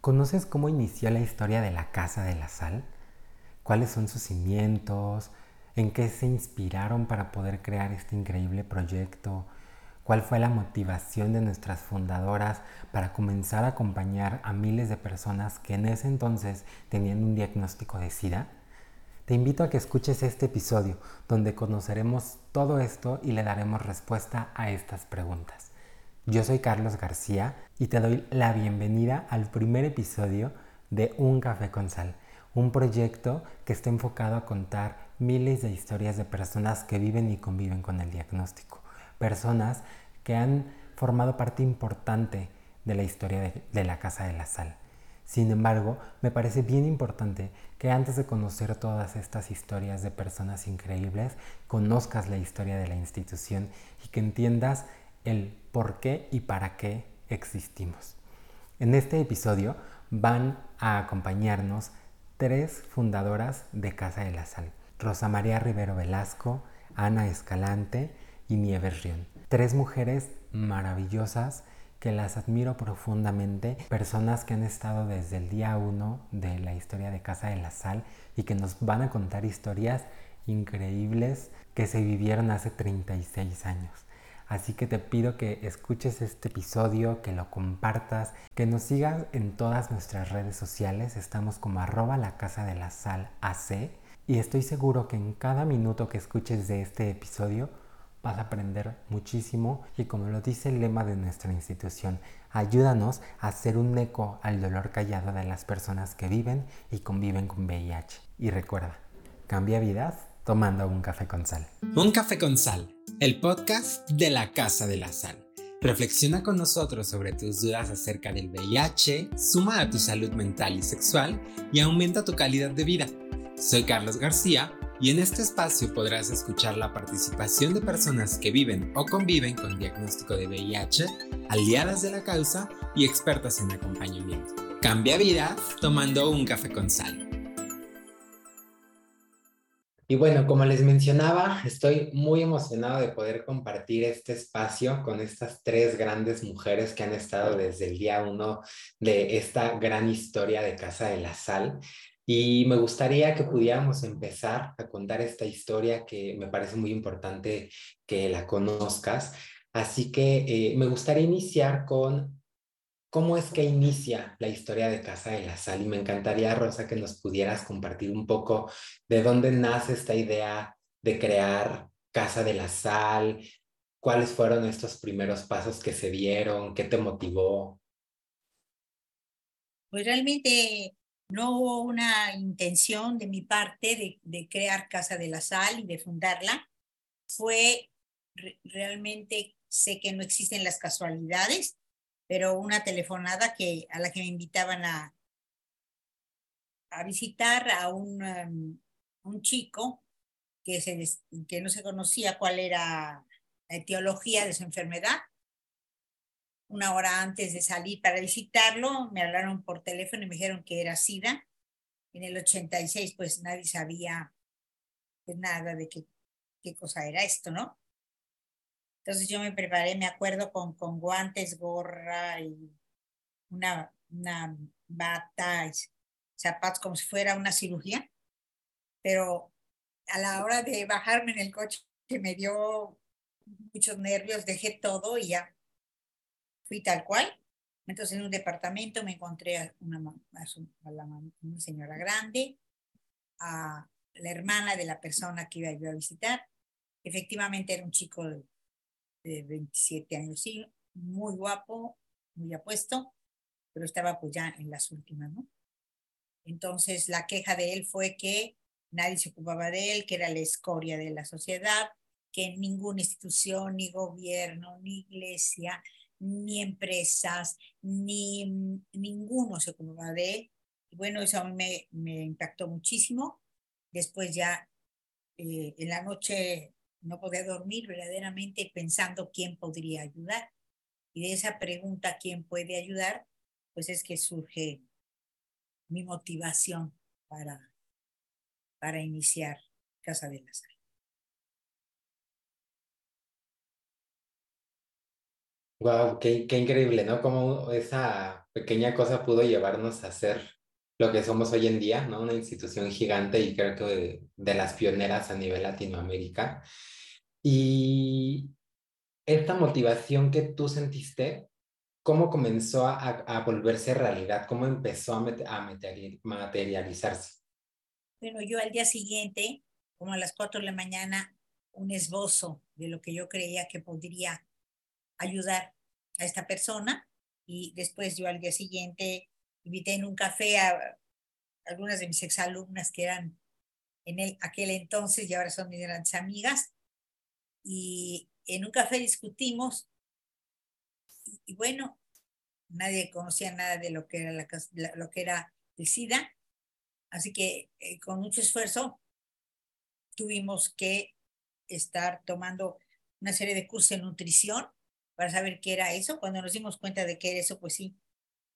¿Conoces cómo inició la historia de la Casa de la Sal? ¿Cuáles son sus cimientos? ¿En qué se inspiraron para poder crear este increíble proyecto? ¿Cuál fue la motivación de nuestras fundadoras para comenzar a acompañar a miles de personas que en ese entonces tenían un diagnóstico de SIDA? Te invito a que escuches este episodio donde conoceremos todo esto y le daremos respuesta a estas preguntas. Yo soy Carlos García y te doy la bienvenida al primer episodio de Un Café con Sal, un proyecto que está enfocado a contar miles de historias de personas que viven y conviven con el diagnóstico, personas que han formado parte importante de la historia de, la Casa de la Sal. Sin embargo, me parece bien importante que antes de conocer todas estas historias de personas increíbles, conozcas la historia de la institución y que entiendas el por qué y para qué existimos. En este episodio van a acompañarnos tres fundadoras de Casa de la Sal, Rosa María Rivero Velasco, Ana Escalante y Nieves Rion. Tres mujeres maravillosas que las admiro profundamente, personas que han estado desde el día uno de la historia de Casa de la Sal y que nos van a contar historias increíbles que se vivieron hace 36 años. Así que te pido que escuches este episodio, que lo compartas, que nos sigas en todas nuestras redes sociales. Estamos como arroba la casa de la sal AC. Y estoy seguro que en cada minuto que escuches de este episodio vas a aprender muchísimo y como lo dice el lema de nuestra institución, ayúdanos a hacer un eco al dolor callado de las personas que viven y conviven con VIH. Y recuerda, cambia vidas tomando un café con sal. Un café con sal, el podcast de la Casa de la Sal. Reflexiona con nosotros sobre tus dudas acerca del VIH, suma a tu salud mental y sexual y aumenta tu calidad de vida. Soy Carlos García y en este espacio podrás escuchar la participación de personas que viven o conviven con diagnóstico de VIH, aliadas de la causa y expertas en acompañamiento. Cambia vida tomando un café con sal. Y bueno, como les mencionaba, estoy muy emocionado de poder compartir este espacio con estas tres grandes mujeres que han estado desde el día uno de esta gran historia de Casa de la Sal. Y me gustaría que pudiéramos empezar a contar esta historia que me parece muy importante que la conozcas. Así que eh, me gustaría iniciar con cómo es que inicia la historia de Casa de la Sal. Y me encantaría, Rosa, que nos pudieras compartir un poco de dónde nace esta idea de crear Casa de la Sal, cuáles fueron estos primeros pasos que se dieron, qué te motivó. Pues realmente no hubo una intención de mi parte de, crear Casa de la Sal y de fundarla. Fue realmente, sé que no existen las casualidades, pero una telefonada que, a la que me invitaban a, a visitar a un, um, un chico que, se, que no se conocía cuál era la etiología de su enfermedad una hora antes de salir para visitarlo, me hablaron por teléfono y me dijeron que era SIDA. En el 86, pues nadie sabía pues, nada de qué, qué cosa era esto, ¿no? Entonces yo me preparé, me acuerdo, con, guantes, gorra y una, una bata, zapatos, como si fuera una cirugía. Pero a la hora de bajarme en el coche, que me dio muchos nervios, dejé todo y ya Fui tal cual. Entonces en un departamento me encontré a una, señora grande, a la hermana de la persona que iba a visitar. Efectivamente era un chico 27 años, sí, muy guapo, muy apuesto, pero estaba pues ya en las últimas, ¿no? Entonces la queja de él fue que nadie se ocupaba de él, que era la escoria de la sociedad, que ninguna institución, ni gobierno, ni iglesia, ni empresas, ni ninguno se ocupaba de él. Y bueno, eso me, me impactó muchísimo. Después ya eh, en la noche no podía dormir verdaderamente pensando quién podría ayudar. Y de esa pregunta, ¿quién puede ayudar? Pues es que surge mi motivación para, para iniciar Casa de la Sal. Wow, qué, qué, increíble, ¿no? Como esa pequeña cosa pudo llevarnos a ser lo que somos hoy en día, ¿no? Una institución gigante y creo que de, de las pioneras a nivel Latinoamérica. Y esta motivación que tú sentiste, ¿cómo comenzó a, a volverse realidad? ¿Cómo empezó a, a materializarse? Bueno, yo al día siguiente, como a las 4 de la mañana, un esbozo de lo que yo creía que podría ayudar a esta persona y después yo al día siguiente invité en un café a algunas de mis exalumnas que eran en el, aquel entonces y ahora son mis grandes amigas. Y en un café discutimos y, bueno, nadie conocía nada de lo que era, la, lo que era el SIDA. Así que eh, con mucho esfuerzo tuvimos que estar tomando una serie de cursos de nutrición para saber qué era eso. Cuando nos dimos cuenta de qué era eso, pues sí,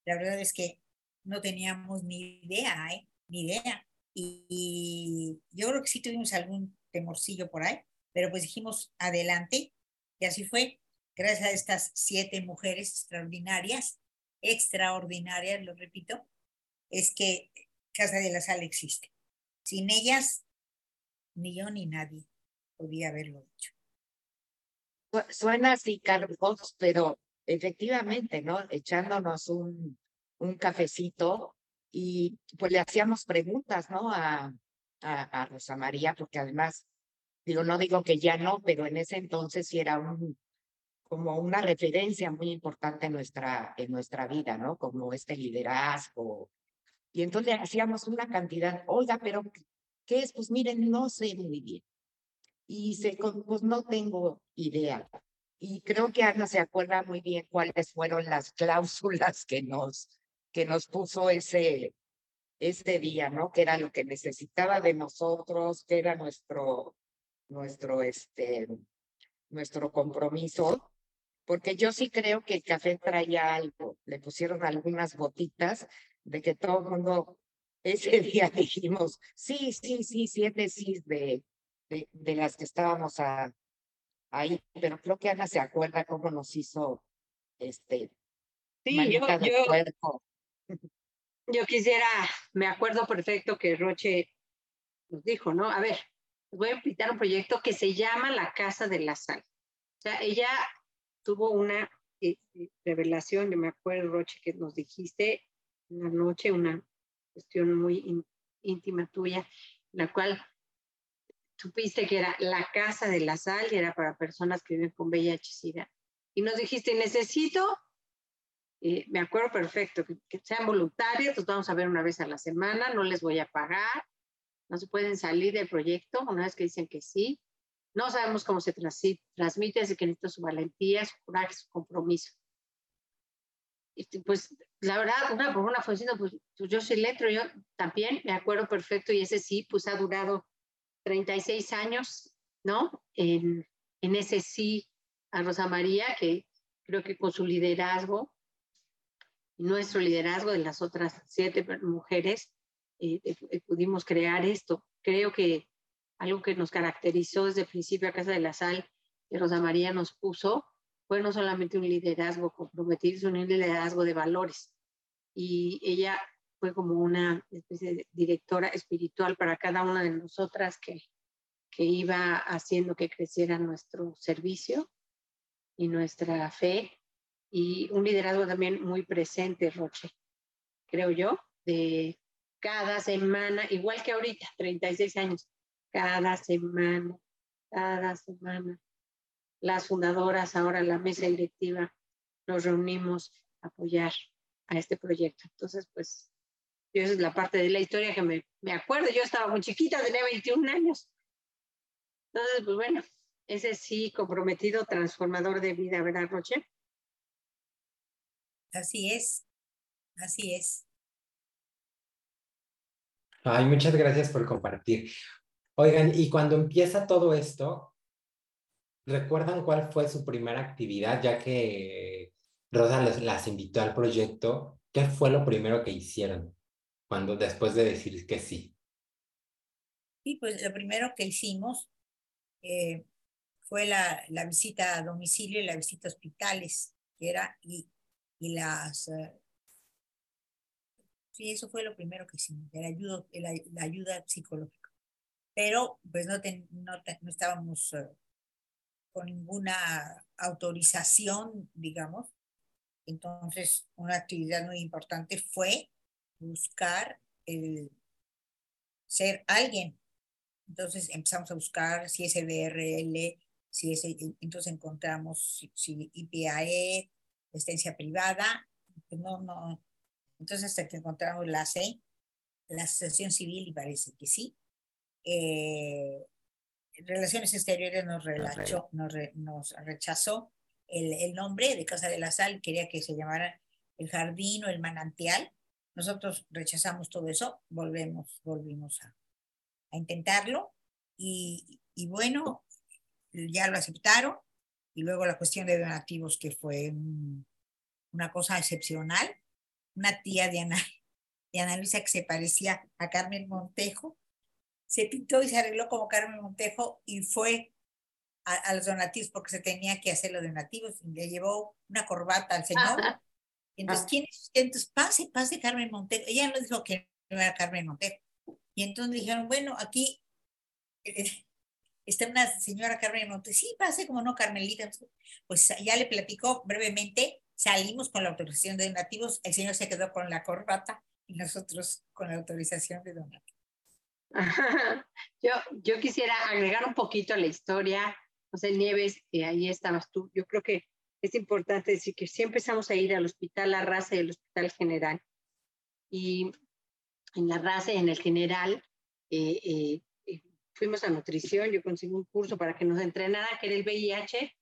la verdad es que no teníamos ni idea, ¿eh? Ni idea. Y, yo creo que sí tuvimos algún temorcillo por ahí, pero pues dijimos adelante y así fue. Gracias a estas siete mujeres extraordinarias, extraordinarias, lo repito, es que Casa de la Sal existe. Sin ellas, ni yo ni nadie podía haberlo hecho. Suena así, Carlos, pero efectivamente, ¿no? Echándonos un, un cafecito y pues le hacíamos preguntas, ¿no? A, a, Rosa María, porque además, digo, no digo que ya no, pero en ese entonces sí era un, como una referencia muy importante en nuestra, en nuestra vida, ¿no? Como este liderazgo. Y entonces le hacíamos una cantidad, oiga, pero ¿qué es? Pues miren, no sé muy bien. Y se, pues no tengo idea. Y creo que Ana se acuerda muy bien cuáles fueron las cláusulas que nos, que nos puso ese, ese día, ¿no? Que era lo que necesitaba de nosotros, que era nuestro, nuestro, este, nuestro compromiso, porque yo sí creo que el café traía algo, le pusieron algunas gotitas de que todo el mundo, ese día dijimos, sí, sí, sí, siete sí de, de, de las que estábamos a, ahí, pero creo que Ana se acuerda cómo nos hizo este sí, yo, yo, yo quisiera, me acuerdo perfecto que Roche nos dijo, ¿no? A ver, voy a invitar un proyecto que se llama La Casa de la Sal. O sea, ella tuvo una eh, revelación, yo me acuerdo, Roche, que nos dijiste una noche, una cuestión muy íntima tuya, la cual supiste que era la Casa de la Sal y era para personas que viven con VIH-Sida. Y nos dijiste, necesito eh, me acuerdo perfecto, que, sean voluntarios, los vamos a ver una vez a la semana, no les voy a pagar, no se pueden salir del proyecto una vez que dicen que sí. No sabemos cómo se transmite, así que necesito su valentía, su coraje, su compromiso. Y pues la verdad, una por una fue diciendo, pues, pues, yo soy letro, yo también me acuerdo perfecto y ese sí, pues ha durado 36 años, ¿no? En, en ese sí a Rosa María, que creo que con su liderazgo nuestro liderazgo de las otras siete mujeres, eh, eh, eh, pudimos crear esto. Creo que algo que nos caracterizó desde el principio a Casa de la Sal, que Rosa María nos puso, fue no solamente un liderazgo comprometido, sino un liderazgo de valores. Y ella fue como una especie directora espiritual para cada una de nosotras que, que iba haciendo que creciera nuestro servicio y nuestra fe y un liderazgo también muy presente, Roche, creo yo, de cada semana, igual que ahorita, 36 años, cada semana, cada semana, las fundadoras, ahora la mesa directiva, nos reunimos a apoyar a este proyecto. Entonces, pues, esa es la parte de la historia que me, me acuerdo. Yo estaba muy chiquita, tenía 21 años. Entonces, pues bueno, ese sí comprometido, transformador de vida, ¿verdad, Roche? Así es, así es. Ay, muchas gracias por compartir. Oigan, y cuando empieza todo esto, ¿recuerdan cuál fue su primera actividad? Ya que Rosa las invitó al proyecto, ¿qué fue lo primero que hicieron cuando después de decir que sí? Sí, pues lo primero que hicimos eh, fue la, la, visita a domicilio y la visita a hospitales, que era, y y las, eh, Sí, eso fue lo primero que hicimos, la ayuda, la, ayuda psicológica. Pero pues no, no, no, estábamos eh, con ninguna autorización, digamos. Entonces, una actividad muy importante fue buscar el ser alguien. Entonces empezamos a buscar si es BRL, si es, entonces encontramos si, si IPAE, asistencia privada, pues no, no, entonces hasta que encontramos la C, la asociación civil y parece que sí. Eh, Relaciones Exteriores nos, relachó, nos, nos rechazó el, el, nombre de Casa de la Sal, quería que se llamara el jardín o el manantial. Nosotros rechazamos todo eso, volvemos, volvimos a, a intentarlo y, y, bueno, ya lo aceptaron. Y luego la cuestión de donativos, que fue una cosa excepcional. Una tía de Ana, de Ana Luisa que se parecía a Carmen Montejo, se pintó y se arregló como Carmen Montejo y fue a, los donativos porque se tenía que hacer los donativos. Y le llevó una corbata al señor. Y entonces, ¿quién es usted? Entonces, pase, pase Carmen Montejo. Ella no dijo que no era Carmen Montejo. Y entonces dijeron, bueno, aquí eh, está una señora Carmen Montejo. Sí, pase como no, Carmelita. Pues ya le platicó brevemente. Salimos con la autorización de donativos. El señor se quedó con la corbata y nosotros con la autorización de donativos. Yo, yo quisiera agregar un poquito a la historia. José Nieves, ahí estabas tú. Yo creo que es importante decir que siempre empezamos a ir al Hospital La Raza y al Hospital General. Y en La Raza y en el General eh, eh, fuimos a nutrición. Yo conseguí un curso para que nos entrenara, que era el VIH.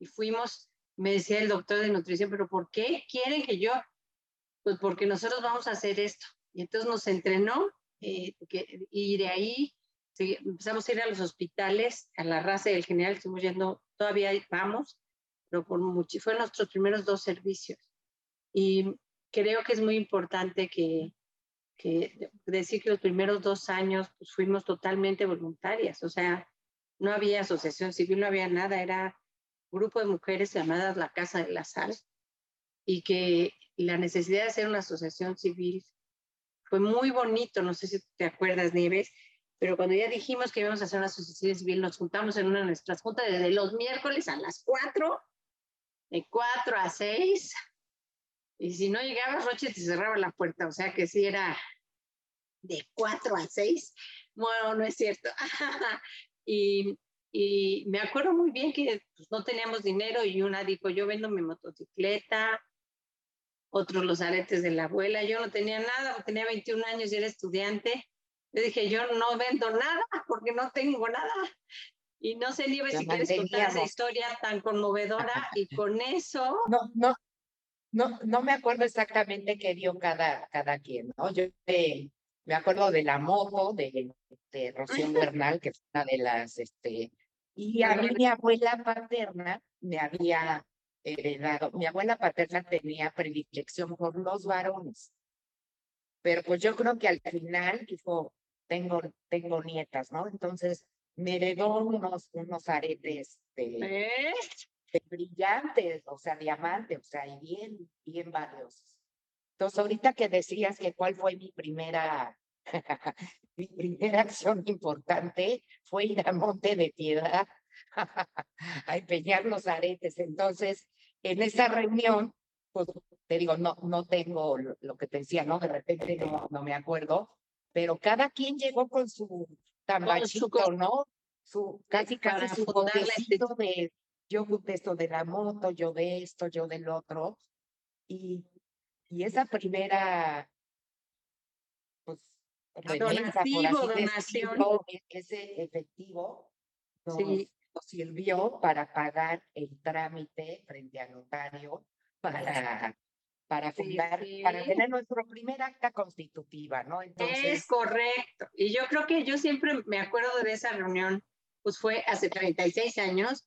Y fuimos, me decía el doctor de nutrición, pero ¿por qué quieren que yo? Pues porque nosotros vamos a hacer esto. Y entonces nos entrenó eh, y de ahí empezamos a ir a los hospitales, a la raza del general, estuvimos yendo, todavía vamos, pero por mucho, fueron nuestros primeros dos servicios. Y creo que es muy importante que, que decir que los primeros dos años pues, fuimos totalmente voluntarias, o sea, no había asociación civil, no había nada, era grupo de mujeres llamadas la Casa de la Sal, y que la necesidad de hacer una asociación civil fue muy bonito, no sé si te acuerdas, Nieves, pero cuando ya dijimos que íbamos a hacer una asociación civil, nos juntamos en una de nuestras juntas desde los miércoles a las 4, de 4 a 6, y si no llegabas, Roche te cerraba la puerta, o sea que sí era de 4 a 6. Bueno, no es cierto. y, y me acuerdo muy bien que pues, no teníamos dinero y una dijo, yo vendo mi motocicleta, otros los aretes de la abuela. Yo no tenía nada, tenía 21 años y era estudiante. Yo dije, yo no vendo nada porque no tengo nada. Y no sé, Nieves, si quieres contar esa historia tan conmovedora y con eso... No, no, no, no me acuerdo exactamente qué dio cada, cada quien, ¿no? Yo eh, me acuerdo de la moto de, de Rocío Bernal, que fue una de las, este, y a mí mi abuela paterna me había heredado. Mi abuela paterna tenía predilección por los varones, pero pues yo creo que al final dijo, tengo, tengo nietas, ¿no? Entonces me heredó unos, unos aretes de, brillantes, o sea, diamantes, o sea, y bien, bien valiosos. Entonces, ahorita que decías que cuál fue mi primera, mi primera acción importante fue ir a Monte de Piedad a empeñar los aretes. Entonces, en esa reunión, pues te digo, no, no tengo lo, que te decía, ¿no? De repente no, no me acuerdo, pero cada quien llegó con su tambachito, ¿no? Su, casi casi su botecito de yo de esto de la moto, yo de esto, yo del otro. Y, y esa primera, pues, donativo, donación. ese efectivo, sí sirvió para pagar el trámite frente al notario para, para fundar, para tener nuestro primer acta constitutiva, ¿no? Entonces, es correcto. Y yo creo que yo siempre me acuerdo de esa reunión, pues fue hace 36 años,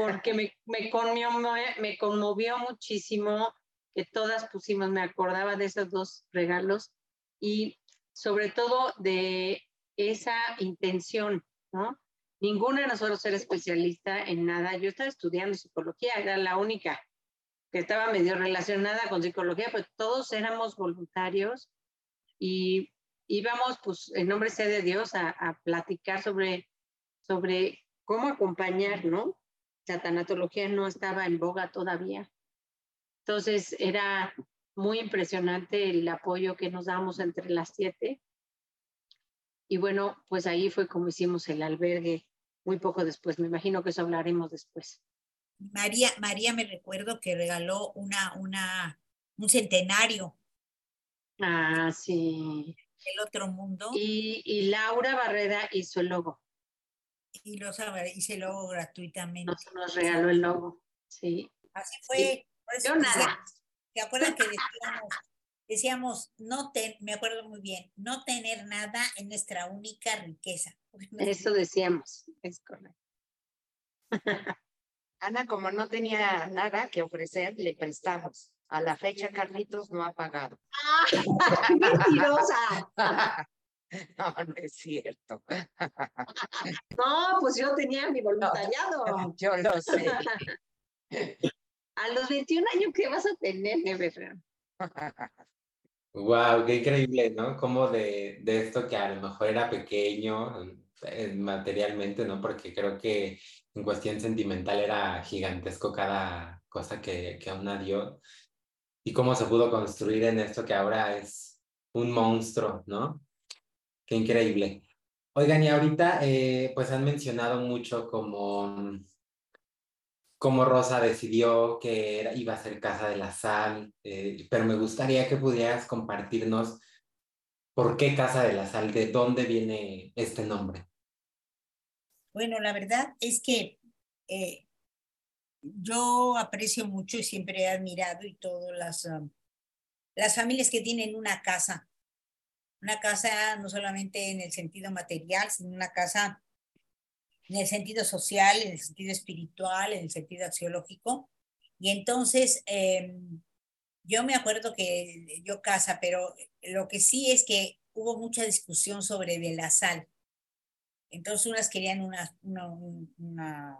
porque me, me, conmovió, me conmovió muchísimo que todas pusimos, me acordaba de esos dos regalos y sobre todo de esa intención, ¿no? Ninguno de nosotros era especialista en nada. Yo estaba estudiando psicología, era la única que estaba medio relacionada con psicología, pero todos éramos voluntarios y íbamos, pues, en nombre sea de Dios, a, a platicar sobre, sobre cómo acompañar, ¿no? La tanatología no estaba en boga todavía. Entonces era muy impresionante el apoyo que nos damos entre las siete. Y bueno, pues ahí fue como hicimos el albergue muy poco después. Me imagino que eso hablaremos después. María, María me recuerdo que regaló una, una, un centenario. Ah, sí. El otro mundo. Y, y Laura Barrera hizo el logo. Y lo hice el logo gratuitamente. Nos, nos regaló el logo, sí. Así fue. Yo nada. ¿Te acuerdas que decíamos, decíamos no ten, me acuerdo muy bien, no tener nada en nuestra única riqueza? Eso decíamos, es correcto. Ana, como no tenía nada que ofrecer, le prestamos. A la fecha, Carlitos no ha pagado. ¡Ah! ¡Mentirosa! No, no es cierto. No, pues yo tenía mi voluntariado. yo lo sé. A los 21 años, ¿qué vas a tener, Wow, qué increíble, ¿no? Como de, de esto que a lo mejor era pequeño eh, materialmente, ¿no? Porque creo que en cuestión sentimental era gigantesco cada cosa que, que aún dio. Y cómo se pudo construir en esto que ahora es un monstruo, ¿no? Qué increíble. Oigan, y ahorita eh, pues han mencionado mucho como cómo Rosa decidió que iba a ser Casa de la Sal, eh, pero me gustaría que pudieras compartirnos por qué Casa de la Sal, de dónde viene este nombre. Bueno, la verdad es que eh, yo aprecio mucho y siempre he admirado y todas las, um, las familias que tienen una casa, una casa no solamente en el sentido material, sino una casa en el sentido social, en el sentido espiritual, en el sentido axiológico. Y entonces, em, yo me acuerdo que yo casa, pero lo que sí es que hubo mucha discusión sobre de la sal. Entonces, unas querían una, una,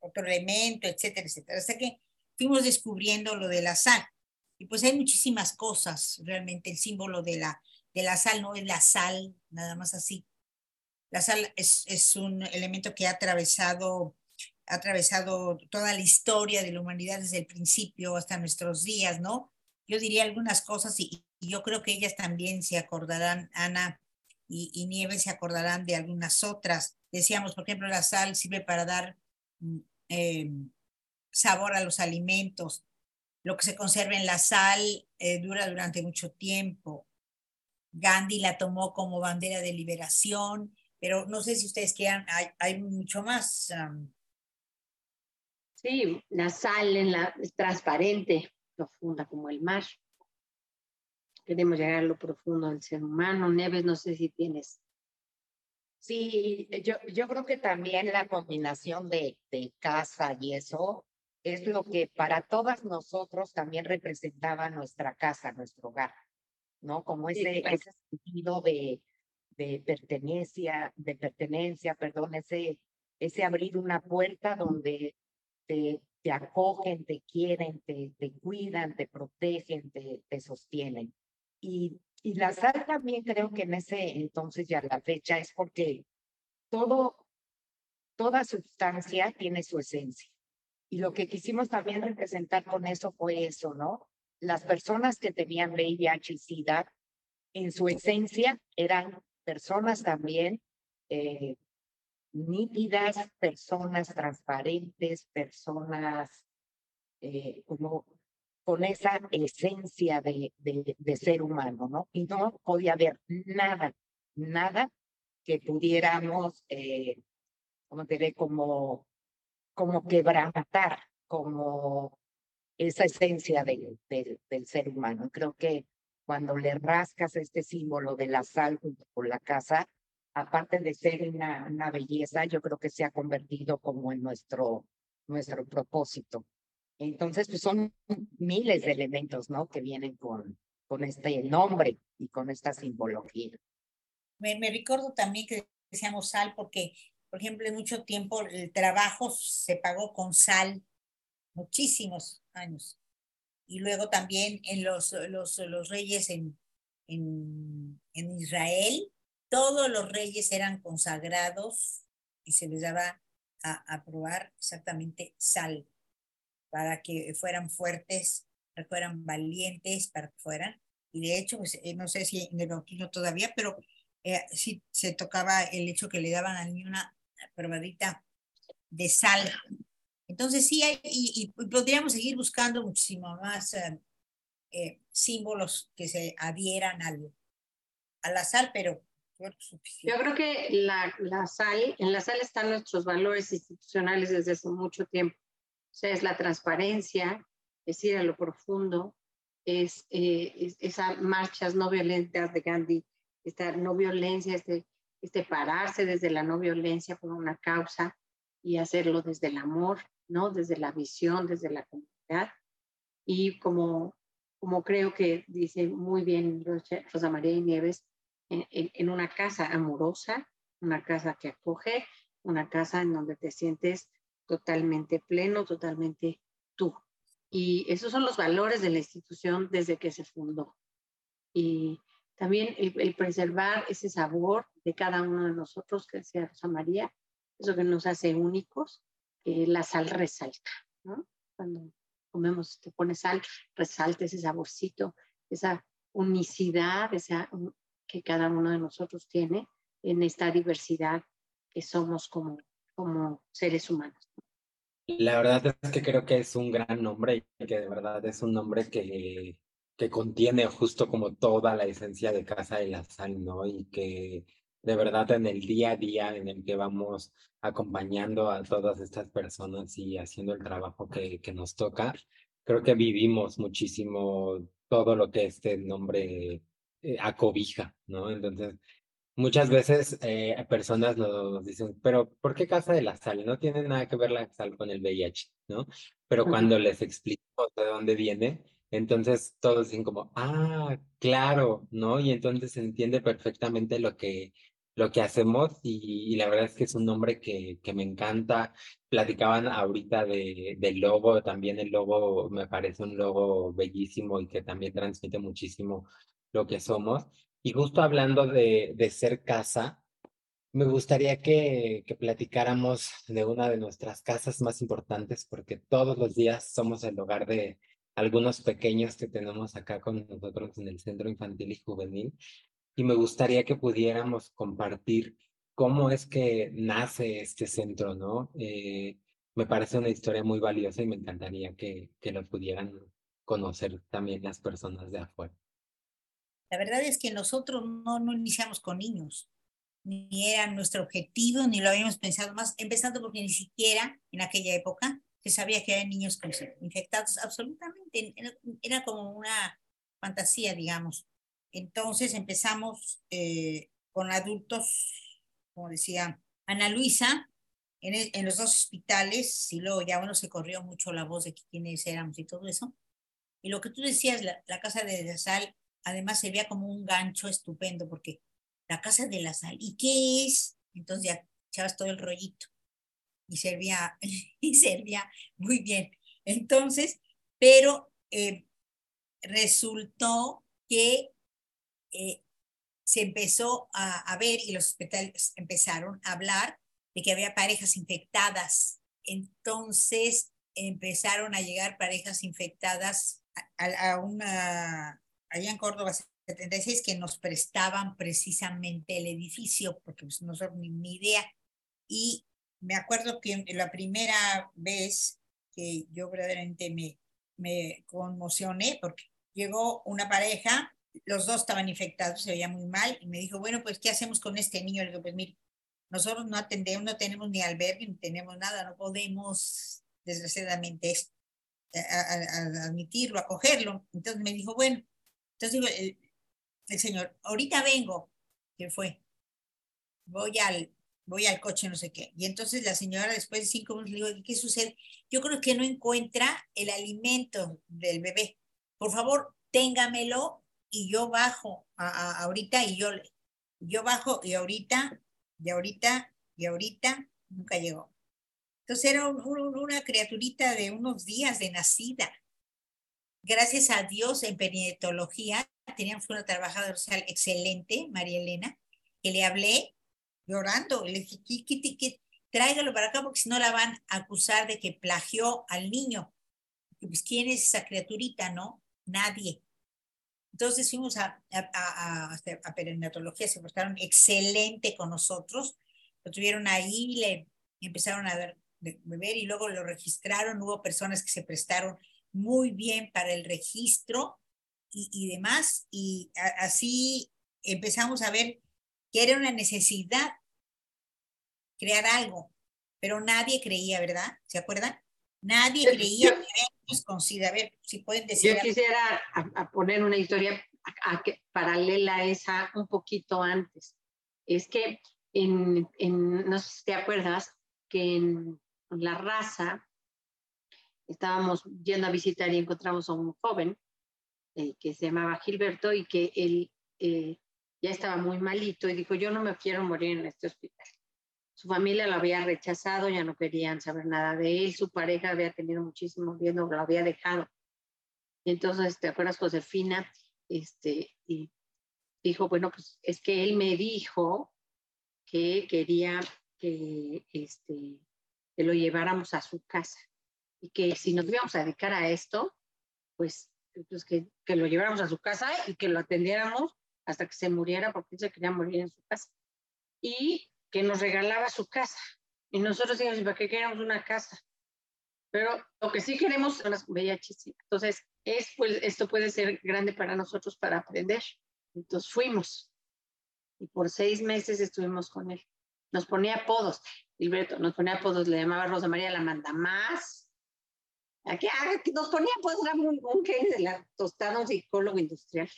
otro elemento, etcétera, etcétera. Hasta que fuimos descubriendo lo de la sal. Y pues hay muchísimas cosas, realmente el símbolo de la, la sal no es la sal, nada más así, la sal es, es un elemento que ha atravesado, ha atravesado toda la historia de la humanidad desde el principio hasta nuestros días, ¿no? Yo diría algunas cosas y, yo creo que ellas también se acordarán, Ana y, y Nieves se acordarán de algunas otras. Decíamos, por ejemplo, la sal sirve para dar mm, eh, sabor a los alimentos. Lo que se conserva en la sal eh, dura durante mucho tiempo. Gandhi la tomó como bandera de liberación pero no sé si ustedes quieran, hay, hay mucho más. Sí, la sal en la, es transparente, profunda como el mar. Queremos llegar a lo profundo del ser humano. Neves, no sé si tienes. Sí, yo, yo creo que también la combinación de, de casa y eso es lo que para todas nosotros también representaba nuestra casa, nuestro hogar, ¿no? Como ese, ese sentido de, de pertenencia, de pertenencia, perdón, ese, ese abrir una puerta donde te, te acogen, te quieren, te, te cuidan, te protegen, te, te sostienen. Y, y la sal también creo que en ese entonces ya la fecha es porque todo, toda sustancia tiene su esencia. Y lo que quisimos también representar con eso fue eso, ¿no? Las personas que tenían VIH y SIDA, en su esencia eran personas también eh, nítidas, personas transparentes, personas eh, como con esa esencia de, ser humano, ¿no? Y no podía haber nada, nada que pudiéramos, eh, como como, como quebrantar, como esa esencia del ser humano. Creo que cuando le rascas este símbolo de la sal junto con la casa, aparte de ser una, belleza, yo creo que se ha convertido como en nuestro, nuestro propósito. Entonces, pues son miles de elementos, ¿no? Que vienen con, con este nombre y con esta simbología. Me recuerdo también que decíamos sal porque, por ejemplo, en mucho tiempo el trabajo se pagó con sal, muchísimos años y luego también en los, los, los reyes en, en, en Israel, todos los reyes eran consagrados y se les daba a, probar exactamente sal para que fueran fuertes, para que fueran valientes, para que fueran. Y de hecho, pues, eh, no sé si en el bautismo todavía, pero eh, sí se tocaba el hecho que le daban a mí una probadita de sal. Entonces sí, hay, y, podríamos seguir buscando muchísimo más eh, eh, símbolos que se adhieran al, a la sal, pero yo creo que la, la, sal, en la sal están nuestros valores institucionales desde hace mucho tiempo. O sea, es la transparencia, es ir a lo profundo, es, eh, esas marchas no violentas de Gandhi, esta no violencia, este, este pararse desde la no violencia por una causa y hacerlo desde el amor, ¿no? Desde la visión, desde la comunidad. Y como, como creo que dice muy bien Rosa María y Nieves, en, una casa amorosa, una casa que acoge, una casa en donde te sientes totalmente pleno, totalmente tú. Y esos son los valores de la institución desde que se fundó. Y también el, preservar ese sabor de cada uno de nosotros, que decía Rosa María, eso que nos hace únicos, que la sal resalta, ¿no? Cuando comemos, te pones sal, resalta ese saborcito, esa unicidad, esa que cada uno de nosotros tiene en esta diversidad que somos como, como seres humanos. La verdad es que creo que es un gran nombre y que de verdad es un nombre que, que contiene justo como toda la esencia de Casa de la Sal, ¿no? Y que de verdad en el día a día en el que vamos acompañando a todas estas personas y haciendo el trabajo que, que nos toca, creo que vivimos muchísimo todo lo que este nombre eh, acobija, ¿no? Entonces, muchas veces eh, personas nos dicen, pero ¿por qué Casa de la Sal? No tiene nada que ver la sal con el VIH, ¿no? Pero cuando les explico de dónde viene, entonces todos dicen como, ah, claro, ¿no? Y entonces se entiende perfectamente lo que, lo que hacemos y, la verdad es que es un nombre que, que me encanta. Platicaban ahorita de, del logo, también el logo me parece un logo bellísimo y que también transmite muchísimo lo que somos. Y justo hablando de, de ser casa, me gustaría que, que, platicáramos de una de nuestras casas más importantes, porque todos los días somos el hogar de algunos pequeños que tenemos acá con nosotros en el Centro Infantil y Juvenil. Y me gustaría que pudiéramos compartir cómo es que nace este centro, ¿no? Eh, me parece una historia muy valiosa y me encantaría que, que lo pudieran conocer también las personas de afuera. La verdad es que nosotros no, no iniciamos con niños, ni era nuestro objetivo, ni lo habíamos pensado más, empezando porque ni siquiera en aquella época se sabía que había niños infectados, absolutamente, era, como una fantasía, digamos. Entonces empezamos eh, con adultos, como decía Ana Luisa, en, en, los dos hospitales, y luego ya bueno, se corrió mucho la voz de quiénes éramos y todo eso. Y lo que tú decías, la, la casa de la sal además se veía como un gancho estupendo porque la casa de la sal, ¿y qué es? Entonces ya echabas todo el rollito y servía, y servía muy bien. Entonces, pero eh, resultó que eh, se empezó a, ver y los hospitales empezaron a hablar de que había parejas infectadas. Entonces empezaron a llegar parejas infectadas a, una allá en Córdoba 76 que nos prestaban precisamente el edificio, porque pues, no son ni, idea. Y me acuerdo que la primera vez que yo verdaderamente me, me conmocioné, porque llegó una pareja, los dos estaban infectados, se veía muy mal, y me dijo, bueno, pues, ¿qué hacemos con este niño? Le digo, pues, mire, nosotros no atendemos, no tenemos ni albergue, ni tenemos nada, no podemos, desgraciadamente, admitirlo, acogerlo. Entonces me dijo, bueno, entonces digo, el, señor, ahorita vengo, que fue, voy al, voy al coche, no sé qué. Y entonces la señora después de cinco minutos le digo, ¿qué sucede? Yo creo que no encuentra el alimento del bebé. Por favor, téngamelo y yo bajo a, ahorita y yo, yo bajo y ahorita, y ahorita, y ahorita, nunca llegó. Entonces era una criaturita de unos días de nacida gracias a Dios en perinatología teníamos una trabajadora social excelente, María Elena, que le hablé llorando, le dije, ¿qué, tráigalo para acá porque si no la van a acusar de que plagió al niño. Pues, ¿quién es esa criaturita, no? Nadie. Entonces fuimos a, a, a, perinatología, se portaron excelente con nosotros, lo tuvieron ahí, le empezaron a ver, beber y luego lo registraron, hubo personas que se prestaron muy bien para el registro y, y demás, y así empezamos a ver que era una necesidad crear algo, pero nadie creía, ¿verdad? ¿Se acuerdan? Nadie creía que A ver, si pueden decir. Yo quisiera poner una historia paralela a esa un poquito antes. Es que en, en, no sé si te acuerdas, que en la raza estábamos yendo a visitar y encontramos a un joven eh, que se llamaba Gilberto y que él eh, ya estaba muy malito y dijo, yo no me quiero morir en este hospital. Su familia lo había rechazado, ya no querían saber nada de él, su pareja había tenido muchísimo miedo, lo había dejado. Y entonces, ¿te acuerdas, Josefina? Este, y dijo, bueno, pues es que él me dijo que quería que, este, que lo lleváramos a su casa y que si nos íbamos a dedicar a esto, pues, pues que, que, lo lleváramos a su casa y que lo atendiéramos hasta que se muriera porque él se quería morir en su casa. Y que nos regalaba su casa. Y nosotros dijimos, ¿para qué queremos una casa? Pero lo que sí queremos son las VIH. Entonces, es, pues, esto puede ser grande para nosotros para aprender. Entonces fuimos. Y por seis meses estuvimos con él. Nos ponía apodos. Gilberto nos ponía apodos, le llamaba Rosa María la manda más. Aquí, ah, nos ponía apodos, era un, un de la tostada, un psicólogo industrial.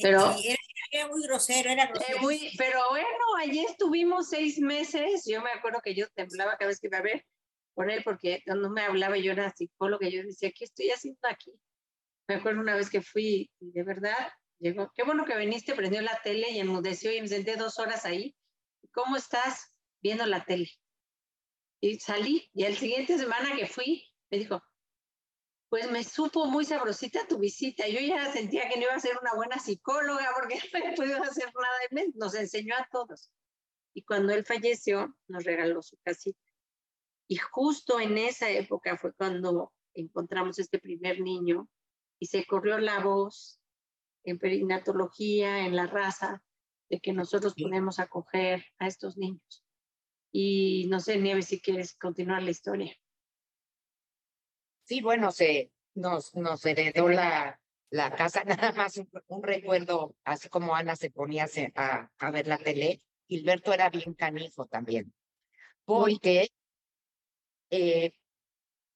Pero, era, muy grosero, era grosero. muy, pero bueno, allí estuvimos seis meses. Yo me acuerdo que yo temblaba cada vez que iba a ver por él, porque cuando me hablaba yo era psicóloga, yo decía, ¿qué estoy haciendo aquí? Me acuerdo una vez que fui y de verdad llegó, qué bueno que viniste, prendió la tele y enmudeció y me senté dos horas ahí. ¿Cómo estás viendo la tele? Y salí y el siguiente semana que fui, me dijo, pues me supo muy sabrosita tu visita. Yo ya sentía que no iba a ser una buena psicóloga porque no podido hacer nada de menos. Nos enseñó a todos. Y cuando él falleció, nos regaló su casita. Y justo en esa época fue cuando encontramos este primer niño y se corrió la voz en perinatología, en la raza, de que nosotros podemos acoger a estos niños. Y no sé, Nieves, si quieres continuar la historia. Sí, bueno, se nos, nos heredó la, la casa, nada más un, recuerdo, así como Ana se ponía a, a, ver la tele, Gilberto era bien canijo también, porque eh,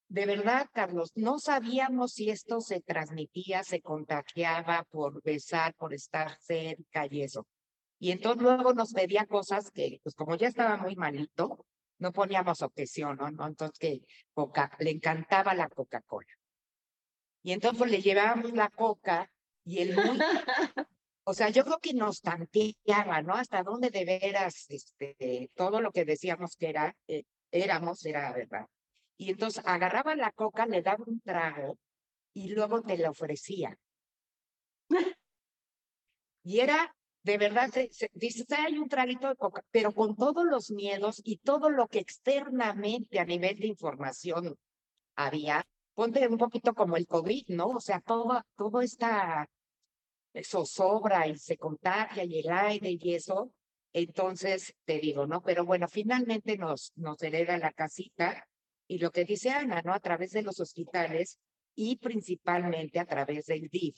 de verdad, Carlos, no sabíamos si esto se transmitía, se contagiaba por besar, por estar cerca y eso. Y entonces luego nos pedía cosas que, pues como ya estaba muy malito, no poníamos objeción, ¿no? Entonces que Coca, le encantaba la Coca-Cola. Y entonces le llevábamos la coca y él muy, o sea, yo creo que nos tanteaba, ¿no? Hasta dónde de veras, este, todo lo que decíamos que era, eh, éramos, era verdad. Y entonces agarraba la coca, le daba un trago y luego te la ofrecía. Y era de verdad, se, dice, hay un traguito de coca, pero con todos los miedos y todo lo que externamente a nivel de información había, ponte un poquito como el COVID, ¿no? O sea, todo, todo está, eso sobra y se contagia y el aire y eso. Entonces, te digo, ¿no? Pero bueno, finalmente nos, nos hereda la casita y lo que dice Ana, ¿no? A través de los hospitales y principalmente a través del DIF,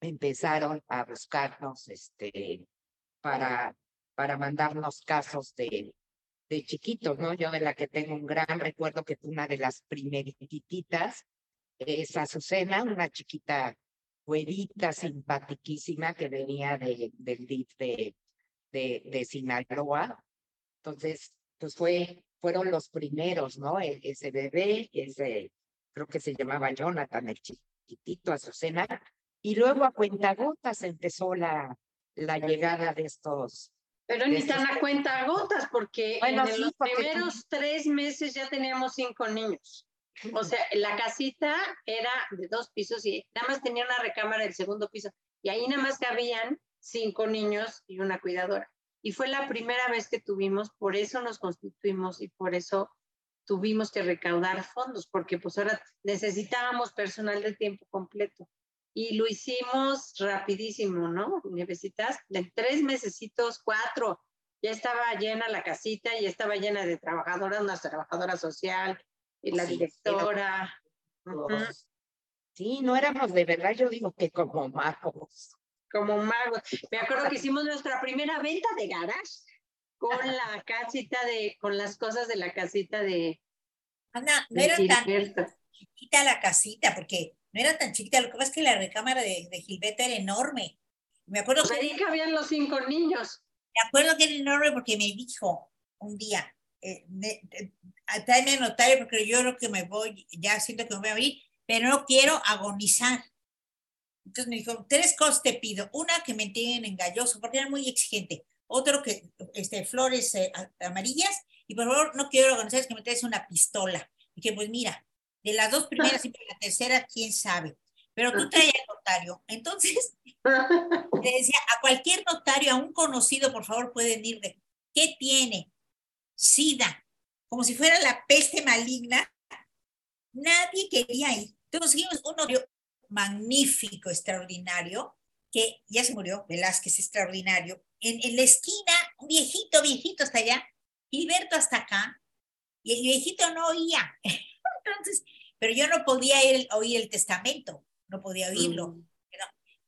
empezaron a buscarnos este, para, para mandarnos casos de, de chiquitos, ¿no? Yo de la que tengo un gran recuerdo que fue una de las primeritas es Azucena, una chiquita güerita, simpaticísima que venía de, del DIF de, de, de Sinaloa. Entonces, pues fue, fueron los primeros, ¿no? E, ese bebé, ese, creo que se llamaba Jonathan, el chiquitito, Azucena, y luego a cuentagotas empezó la, la llegada de estos. Pero ni tan a cuentagotas, porque en los primeros tres meses ya teníamos cinco niños. O sea, la casita era de dos pisos y nada más tenía una recámara del segundo piso. Y ahí nada más cabían cinco niños y una cuidadora. Y fue la primera vez que tuvimos, por eso nos constituimos y por eso tuvimos que recaudar fondos, porque pues ahora necesitábamos personal de tiempo completo. Y lo hicimos rapidísimo, ¿no? Necesitas de tres mesecitos, cuatro, ya estaba llena la casita, ya estaba llena de trabajadoras, una trabajadora social y la directora. Sí, no éramos de verdad, yo digo que como magos. Como magos. Me acuerdo que hicimos nuestra primera venta de garage con la casita de, con las cosas de la casita de. Ana, no era tan chiquita la casita, porque no era tan chiquita, lo que pasa es que la recámara de, de Gilberto era enorme. Me acuerdo que. Ahí cabían los cinco niños. Me acuerdo que era enorme porque me dijo un día, eh, eh tráeme a notario porque yo creo que me voy, ya siento que me voy a abrir, pero no quiero agonizar. Entonces me dijo, tres cosas te pido. Una, que me entiendan engañoso, porque era muy exigente. Otro, que este, flores eh, amarillas. Y por favor, no quiero agonizar, es que me traes una pistola. Y que pues mira, de las dos primeras y la tercera, quién sabe. Pero tú traes al notario. Entonces, le decía, a cualquier notario, a un conocido, por favor, pueden ir de, ¿qué tiene? SIDA, como si fuera la peste maligna. Nadie quería ir. Entonces conseguimos un notario magnífico, extraordinario, que ya se murió, Velázquez extraordinario, en, en la esquina, un viejito, viejito hasta allá, Gilberto hasta acá, y el viejito no oía. Entonces, pero yo no podía ir, oír el testamento, no podía oírlo. Mm.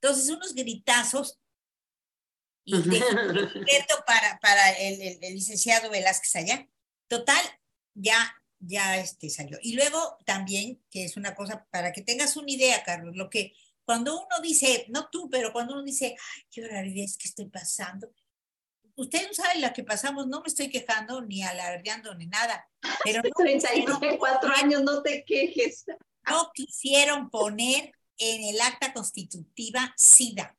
Entonces, unos gritazos y Gilberto para, para el, el, el, licenciado Velázquez allá. Total, ya ya este salió. Y luego también, que es una cosa, para que tengas una idea, Carlos, lo que cuando uno dice, no tú, pero cuando uno dice, ay, qué barbaridad es que estoy pasando, usted no sabe la que pasamos, no me estoy quejando ni alardeando ni nada. Pero no 34 años, no te quejes. No quisieron poner en el acta constitutiva SIDA,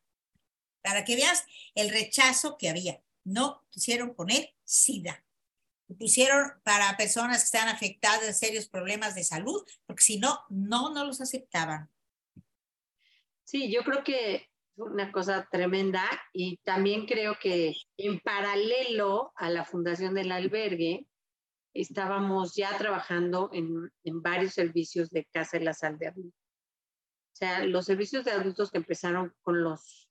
para que veas el rechazo que había. No quisieron poner SIDA pusieron para personas que están afectadas de serios problemas de salud, porque si no, no, no los aceptaban. Sí, yo creo que una cosa tremenda y también creo que en paralelo a la fundación del albergue, estábamos ya trabajando en, en varios servicios de casa de la sal de adultos. O sea, los servicios de adultos que empezaron con los,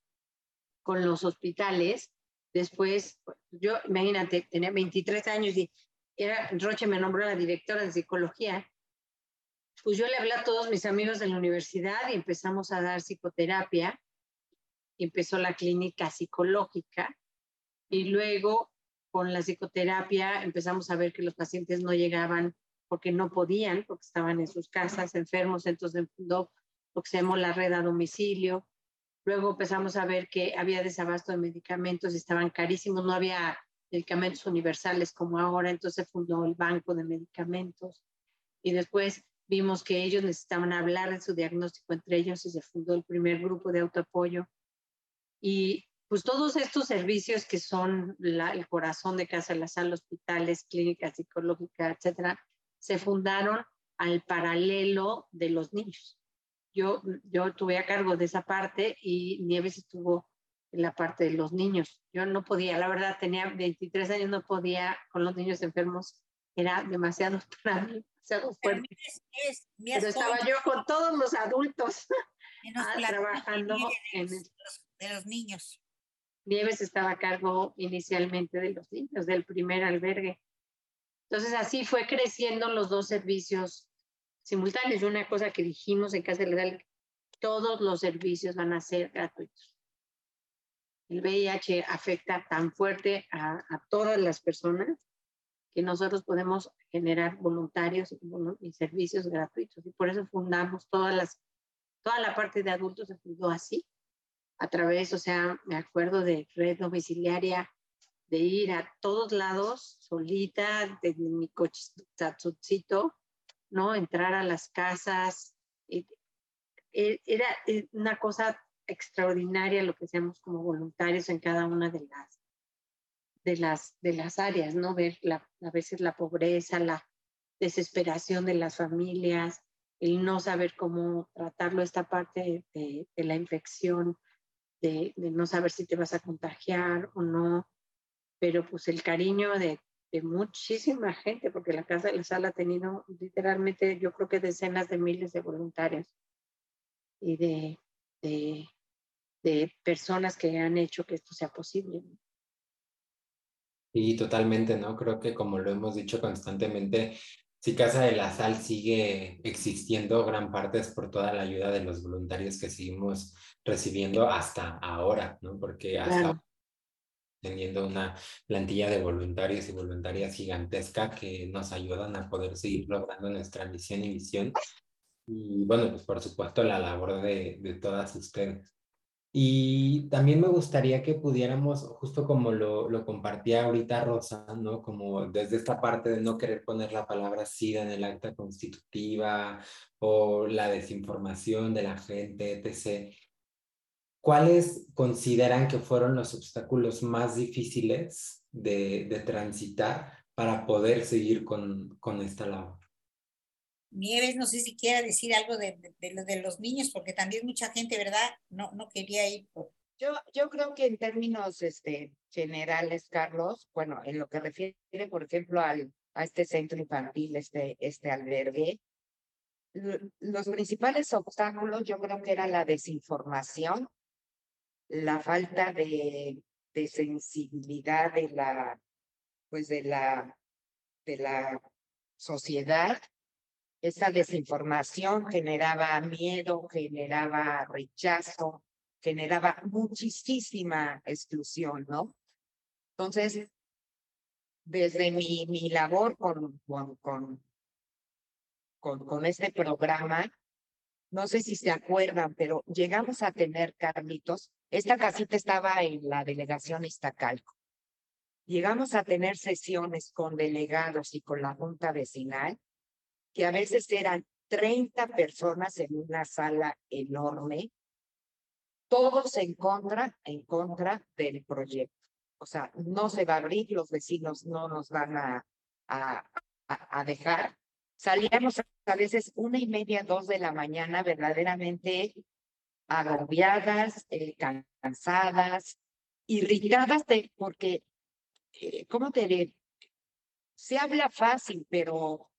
con los hospitales, Después, yo, imagínate, tenía 23 años y era, Roche me nombró la directora de psicología. Pues yo le hablé a todos mis amigos de la universidad y empezamos a dar psicoterapia. Empezó la clínica psicológica. Y luego, con la psicoterapia, empezamos a ver que los pacientes no llegaban porque no podían, porque estaban en sus casas enfermos, entonces fundó lo que se llamó la red a domicilio. Luego empezamos a ver que había desabasto de medicamentos, estaban carísimos, no había medicamentos universales como ahora, entonces fundó el banco de medicamentos. Y después vimos que ellos necesitaban hablar de su diagnóstico entre ellos y se fundó el primer grupo de autoapoyo. Y pues todos estos servicios que son el corazón de Casa de la Sal, hospitales, clínicas psicológicas, etcétera, se fundaron al paralelo de los niños yo, yo tuve a cargo de esa parte y Nieves estuvo en la parte de los niños. Yo no podía, la verdad, tenía 23 años, no podía con los niños enfermos, era demasiado para mí, demasiado fuerte. Pero, estaba yo con todos los adultos trabajando en de los niños. Nieves estaba a cargo inicialmente de los niños, del primer albergue. Entonces así fue creciendo los dos servicios simultáneos. Una cosa que dijimos en Casa Legal, todos los servicios van a ser gratuitos. El VIH afecta tan fuerte a, todas las personas que nosotros podemos generar voluntarios y, servicios gratuitos. Y por eso fundamos todas las, toda la parte de adultos se fundó así, a través, o sea, me acuerdo de red domiciliaria, de ir a todos lados solita, de mi coche, ¿no? Entrar a las casas. E, era eh, una cosa extraordinaria lo que hacemos como voluntarios en cada una de las, de las, de las áreas, ¿no? Ver la, a veces la pobreza, la desesperación de las familias, el no saber cómo tratarlo, esta parte de, de la infección de, no saber si te vas a contagiar o no, pero pues el cariño de, de muchísima gente, porque la Casa de la Sala ha tenido literalmente, yo creo que decenas de miles de voluntarios y de, de, de personas que han hecho que esto sea posible. Y totalmente, ¿no? Creo que como lo hemos dicho constantemente, si Casa de la Sal sigue existiendo, gran parte es por toda la ayuda de los voluntarios que seguimos recibiendo hasta ahora, ¿no? Porque hasta teniendo una plantilla de voluntarios y voluntarias gigantesca que nos ayudan a poder seguir logrando nuestra misión y visión. Y bueno, pues por supuesto la labor de, de todas ustedes. Y también me gustaría que pudiéramos, justo como lo, lo compartía ahorita Rosa, ¿no? Como desde esta parte de no querer poner la palabra SIDA en el acta constitutiva o la desinformación de la gente, etc. ¿Cuáles consideran que fueron los obstáculos más difíciles de, de transitar para poder seguir con, con esta labor? Nieves, no sé si quiera decir algo de, de, los niños, porque también mucha gente, ¿verdad? No, no quería ir. Yo, yo creo que en términos este, generales, Carlos, bueno, en lo que refiere, por ejemplo, al, a este centro infantil, este, este albergue, los principales obstáculos yo creo que era la desinformación, la falta de, de sensibilidad de la, pues de la, de la sociedad esa desinformación generaba miedo, generaba rechazo, generaba muchísima exclusión, ¿no? Entonces, desde mi, mi labor con, con, con, con, este programa, no sé si se acuerdan, pero llegamos a tener, Carlitos, esta casita estaba en la delegación Iztacalco. Llegamos a tener sesiones con delegados y con la Junta Vecinal que a veces eran 30 personas en una sala enorme, todos en contra, en contra del proyecto. O sea, no se va a abrir, los vecinos no nos van a, a, a dejar. Salíamos a veces una y media, dos de la mañana, verdaderamente agobiadas, eh, cansadas, irritadas de, porque, eh, ¿cómo te diré? Se habla fácil, pero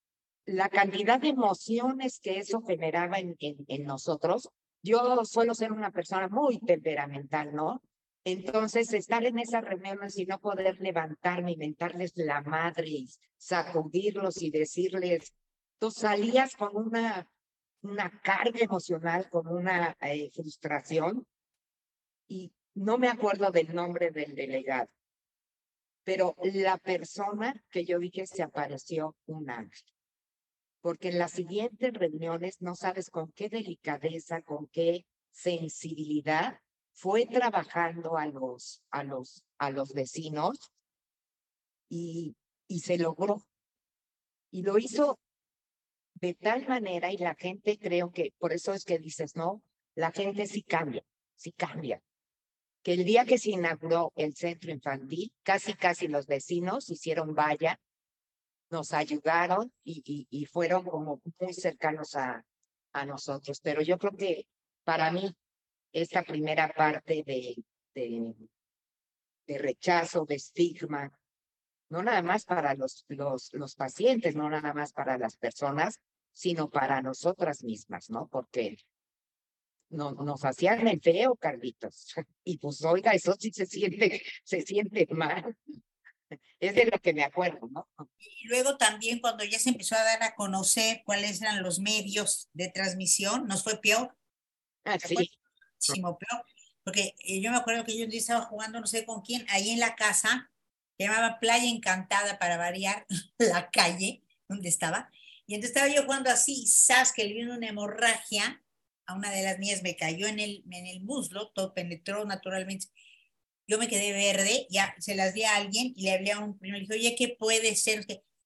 la cantidad de emociones que eso generaba en, en, nosotros. Yo suelo ser una persona muy temperamental, ¿no? Entonces, estar en esas reuniones y no poder levantarme, inventarles la madre, y sacudirlos y decirles, tú salías con una, una carga emocional, con una eh, frustración, y no me acuerdo del nombre del delegado, pero la persona que yo que se apareció un ángel porque en las siguientes reuniones no sabes con qué delicadeza, con qué sensibilidad fue trabajando a los, a los, a los vecinos y, y se logró. Y lo hizo de tal manera y la gente creo que, por eso es que dices, no, la gente sí cambia, sí cambia. Que el día que se inauguró el centro infantil, casi, casi los vecinos hicieron valla nos ayudaron y, y, fueron como muy cercanos a, a nosotros. Pero yo creo que para mí esta primera parte de, de, de rechazo, de estigma, no nada más para los, los, los pacientes, no nada más para las personas, sino para nosotras mismas, ¿no? Porque no, nos hacían el feo, Carlitos. Y pues, oiga, eso sí se siente, se siente mal. Es de lo que me acuerdo, ¿no? Y luego también cuando ya se empezó a dar a conocer cuáles eran los medios de transmisión, nos fue peor. Ah, sí. Muchísimo peor. Porque eh, yo me acuerdo que yo un día estaba jugando no sé con quién, ahí en la casa, llamaba Playa Encantada para variar la calle donde estaba. Y entonces estaba yo jugando así, sabes que le vino una hemorragia, a una de las mías me cayó en el, en el muslo, todo penetró naturalmente yo me quedé verde, ya se las di a alguien y le hablé a un primo, le dije, oye, ¿qué puede ser?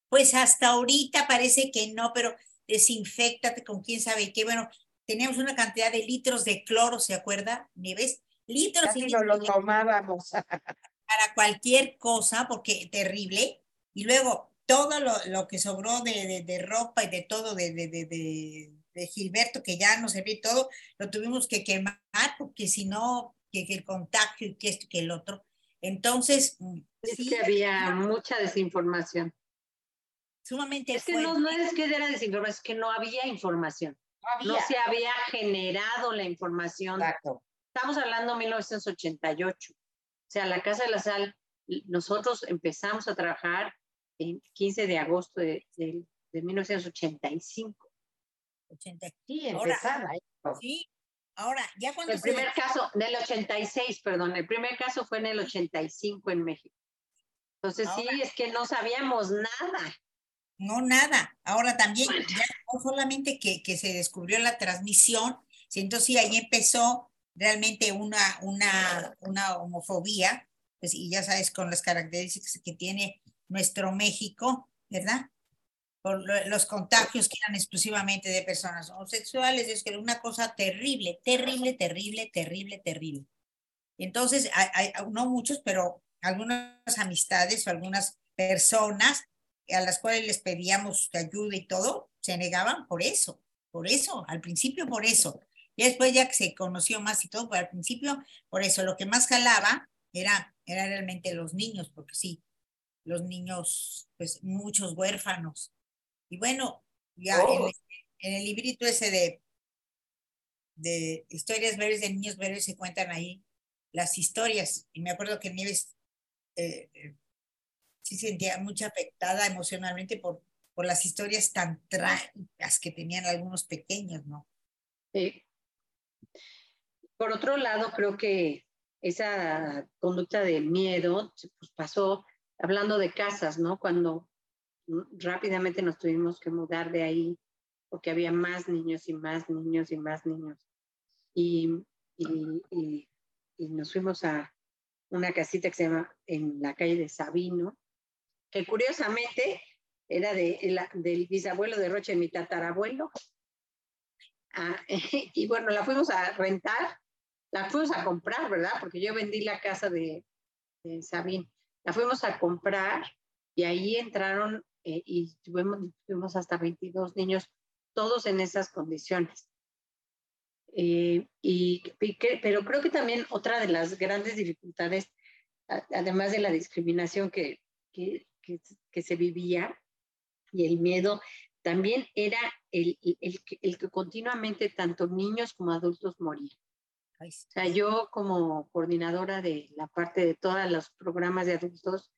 Pues hasta ahorita parece que no, pero desinfectate con quién sabe qué. Bueno, teníamos una cantidad de litros de cloro, ¿se acuerda, Nieves? Litros y lo tomábamos. Para cualquier cosa, porque terrible. Y luego todo lo, lo que sobró de, de, de, ropa y de todo de, de, de Gilberto, que ya no se ve todo, lo tuvimos que quemar, porque si no, que, el contagio y que esto que el otro. Entonces, mm, es que había mucha desinformación. Sumamente Es que no, no, es que era desinformación, es que no había información. No, se había generado la información. Exacto. Estamos hablando de 1988. O sea, la Casa de la Sal, nosotros empezamos a trabajar el 15 de agosto de, de, de 1985. 80. Sí, empezaba. sí, ahora, ya cuando... El primer caso, del 86, perdón, el primer caso fue en el 85 en México. Entonces sí, es que no sabíamos nada. No, nada. Ahora también, ya no solamente que, que se descubrió la transmisión, entonces sí, ahí empezó realmente una, una, una homofobia, pues, y ya sabes, con las características que tiene nuestro México, ¿verdad? Por los contagios que eran exclusivamente de personas homosexuales, es que era una cosa terrible, terrible, terrible, terrible, terrible. Entonces, hay, no muchos, pero algunas amistades o algunas personas a las cuales les pedíamos ayuda y todo, se negaban por eso, por eso, al principio por eso. Y después ya que se conoció más y todo, pero al principio por eso, lo que más jalaba era, era realmente los niños, porque sí, los niños, pues muchos huérfanos, y bueno, ya oh. en, el librito ese de, de historias breves de niños breves se cuentan ahí las historias. Y me acuerdo que Nieves eh, eh, sí sentía mucha afectada emocionalmente por, por las historias tan trágicas que tenían algunos pequeños, ¿no? Sí. Por otro lado, creo que esa conducta de miedo pues, pasó hablando de casas, ¿no? Cuando rápidamente nos tuvimos que mudar de ahí porque había más niños y más niños y más niños. Y, y, nos fuimos a una casita que se llama en la calle de Sabino, que curiosamente era de, del bisabuelo de Roche, mi tatarabuelo. Ah, y bueno, la fuimos a rentar, la fuimos a comprar, ¿verdad? Porque yo vendí la casa de, de Sabino. La fuimos a comprar y ahí entraron eh, y tuvimos, hasta 22 niños, todos en esas condiciones. Eh, y, pero creo que también otra de las grandes dificultades, además de la discriminación que, que, que, se vivía y el miedo, también era el, el, el, que continuamente tanto niños como adultos morían. O sea, yo como coordinadora de la parte de todos los programas de adultos,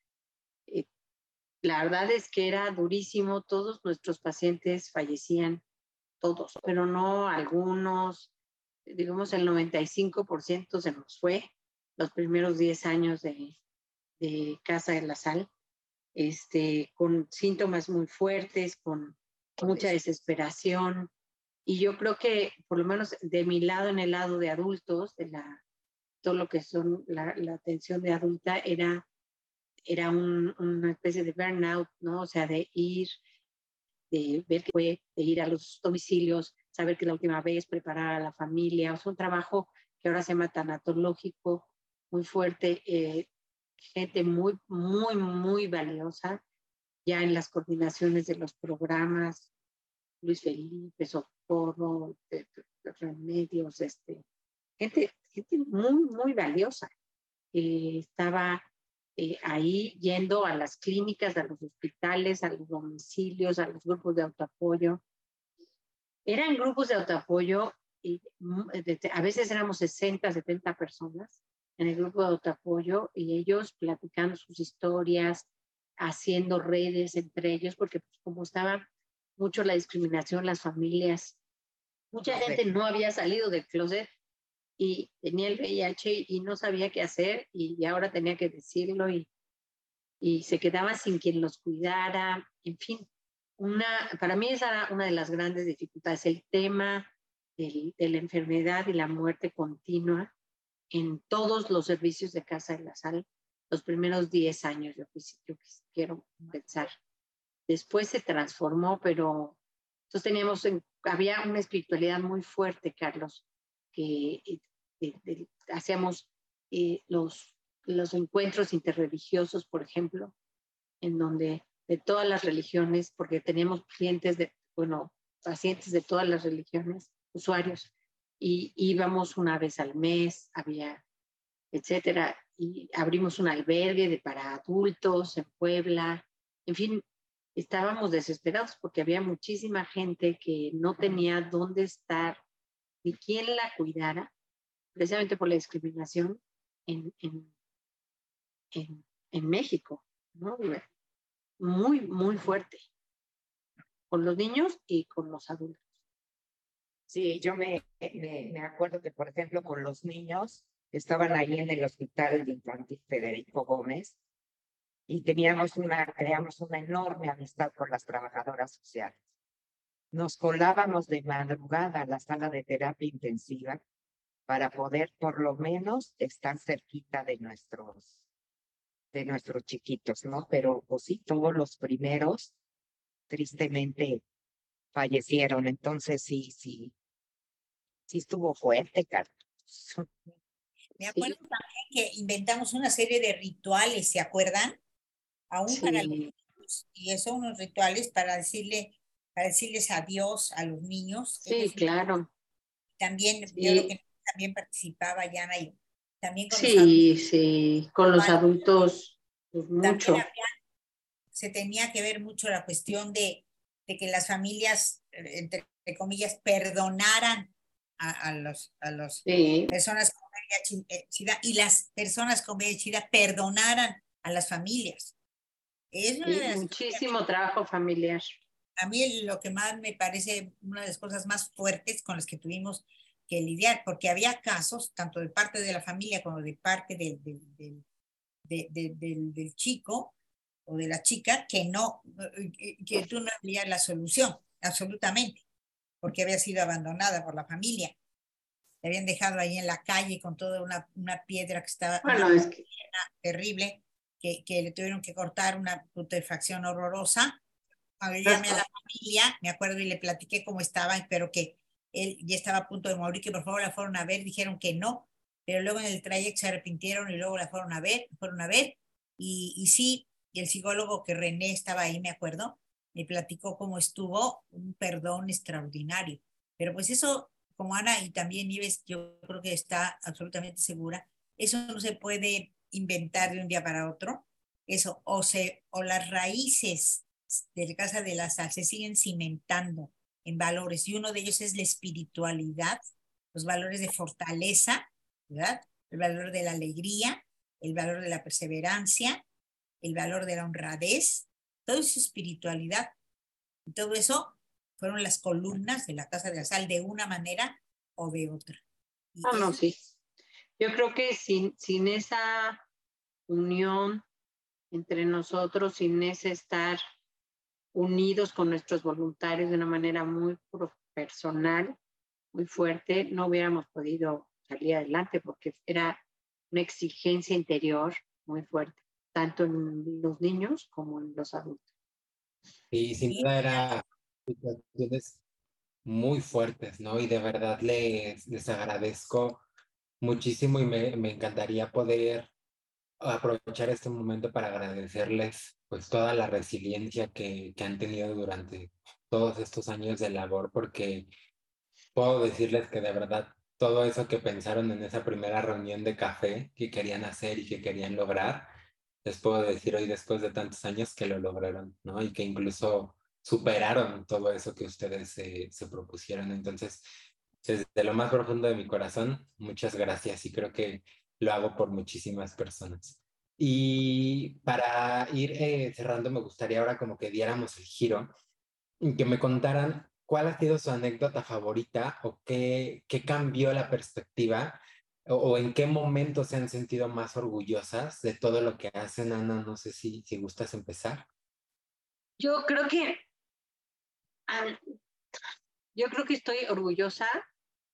la verdad es que era durísimo, todos nuestros pacientes fallecían, todos, pero no algunos, digamos el 95% se nos fue los primeros 10 años de, de Casa de la Sal, este, con síntomas muy fuertes, con mucha desesperación. Y yo creo que, por lo menos de mi lado, en el lado de adultos, de la, todo lo que son la, la atención de adulta, era era una especie de burnout, ¿no? O sea, de ir, de ver que fue, de ir a los domicilios, saber que la última vez, preparar a la familia, o sea, un trabajo que ahora se llama tanatológico, muy fuerte, eh, gente muy, muy, muy valiosa, ya en las coordinaciones de los programas, Luis Felipe, Socorro, de, Remedios, este, gente, gente muy, muy valiosa. Eh, estaba eh, ahí yendo a las clínicas, a los hospitales, a los domicilios, a los grupos de autoapoyo. Eran grupos de autoapoyo y mm, a veces éramos 60, 70 personas en el grupo de autoapoyo y ellos platicando sus historias, haciendo redes entre ellos, porque pues, como estaba mucho la discriminación, las familias, mucha gente no había salido del closet y tenía el VIH y no sabía qué hacer y ahora tenía que decirlo y, y se quedaba sin quien los cuidara, en fin, una, para mí esa era una de las grandes dificultades, el tema de la enfermedad y la muerte continua en todos los servicios de Casa de la Sal, los primeros 10 años, yo, yo quiero pensar. Después se transformó, pero entonces teníamos, había una espiritualidad muy fuerte, Carlos, que eh, hacíamos eh, los, los encuentros interreligiosos, por ejemplo, en donde de todas las religiones, porque teníamos clientes de, bueno, pacientes de todas las religiones, usuarios, y íbamos una vez al mes, había etcétera. Y abrimos un albergue de, para adultos en Puebla. En fin, estábamos desesperados porque había muchísima gente que no tenía dónde estar ni quién la cuidara, precisamente por la discriminación en, en, en, México, ¿no? Muy, muy fuerte, con los niños y con los adultos. Sí, yo me, me, me acuerdo que, por ejemplo, con los niños, estaban ahí en el Hospital Infantil Federico Gómez y teníamos una, creamos una enorme amistad con las trabajadoras sociales. Nos colábamos de madrugada a la sala de terapia intensiva para poder por lo menos estar cerquita de nuestros de nuestros chiquitos, ¿no? Pero pues sí, todos los primeros tristemente fallecieron, entonces sí, sí, sí estuvo fuerte, Carlos. Me acuerdo también que inventamos una serie de rituales, ¿se acuerdan? Aún para los niños, y eso unos rituales para decirle, para decirles adiós a los niños. Sí, claro. También, yo que también participaba Yana y también con sí, los adultos. Sí, con los adultos, pues, mucho. se tenía que ver mucho la cuestión de, de que las familias, entre, comillas, perdonaran a, a los, a los personas con VIH y las personas con VIH perdonaran a las familias. Es muchísimo trabajo familiar. A mí lo que más me parece una de las cosas más fuertes con las que tuvimos que lidiar, porque había casos, tanto de parte de la familia como de parte del, del, del, del chico o de la chica, que no, que tú no había la solución, absolutamente, porque había sido abandonada por la familia. Le habían dejado ahí en la calle con toda una, una piedra que estaba bueno, es que... terrible, que, que, le tuvieron que cortar una putrefacción horrorosa. Ver, llamé a la familia, me acuerdo y le platiqué cómo estaba, pero que él ya estaba a punto de morir, que por favor la fueron a ver, dijeron que no, pero luego en el trayecto se arrepintieron y luego la fueron a ver, fueron a ver, y, y sí, y el psicólogo que René estaba ahí, me acuerdo, me platicó cómo estuvo, un perdón extraordinario. Pero pues eso, como Ana y también Ives, yo creo que está absolutamente segura, eso no se puede inventar de un día para otro. Eso, o, se, o las raíces de la Casa de la Sal se siguen cimentando en valores y uno de ellos es la espiritualidad, los valores de fortaleza, ¿verdad? El valor de la alegría, el valor de la perseverancia, el valor de la honradez, todo es espiritualidad. Y todo eso fueron las columnas de la Casa de la Sal de una manera o de otra. Ah, no, sí. Yo creo que sin, sin esa unión entre nosotros, sin ese estar unidos con nuestros voluntarios de una manera muy personal, muy fuerte, no hubiéramos podido salir adelante porque era una exigencia interior muy fuerte, tanto en los niños como en los adultos. Y sin duda era situaciones muy fuertes, ¿no? Y de verdad les, les agradezco muchísimo y me, me encantaría poder aprovechar este momento para agradecerles pues toda la resiliencia que, que, han tenido durante todos estos años de labor, porque puedo decirles que de verdad todo eso que pensaron en esa primera reunión de café que querían hacer y que querían lograr, les puedo decir hoy después de tantos años que lo lograron, ¿no? Y que incluso superaron todo eso que ustedes se, se propusieron. Entonces, desde lo más profundo de mi corazón, muchas gracias y creo que lo hago por muchísimas personas. Y para ir eh, cerrando, me gustaría ahora como que diéramos el giro y que me contaran cuál ha sido su anécdota favorita o qué, qué cambió la perspectiva o, en qué momento se han sentido más orgullosas de todo lo que hacen. Ana, no sé si, si gustas empezar. Yo creo que, yo creo que estoy orgullosa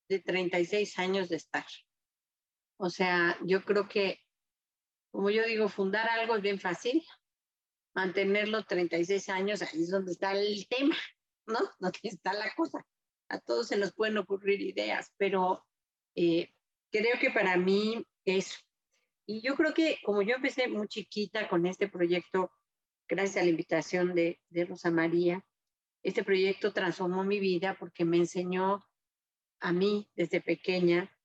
de 36 años de estar. O sea, yo creo que, como yo digo, fundar algo es bien fácil. Mantenerlo 36 años, ahí es donde está el tema, ¿no? Donde está la cosa. A todos se nos pueden ocurrir ideas, pero eh, creo que para mí es, y yo creo que como yo empecé muy chiquita con este proyecto, gracias a la invitación de Rosa María, este proyecto transformó mi vida porque me enseñó a mí desde pequeña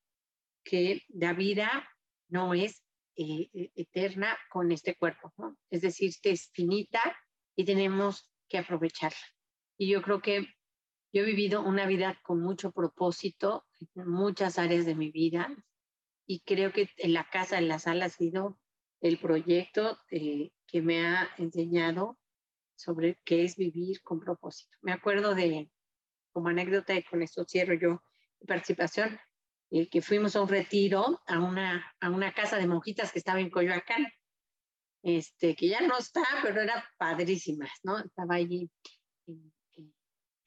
que la vida no es eh, e, eterna con este cuerpo. Es decir, que es finita y tenemos que aprovecharla. Y yo creo que yo he vivido una vida con mucho propósito en muchas áreas de mi vida y creo que en la casa, en la sala ha sido el proyecto eh, que me ha enseñado sobre qué es vivir con propósito. Me acuerdo de, como anécdota, y con esto cierro yo participación, eh, que fuimos a un retiro a una, a una casa de monjitas que estaba en Coyoacán, este, que ya no está, pero era padrísima, ¿no? Estaba allí en, en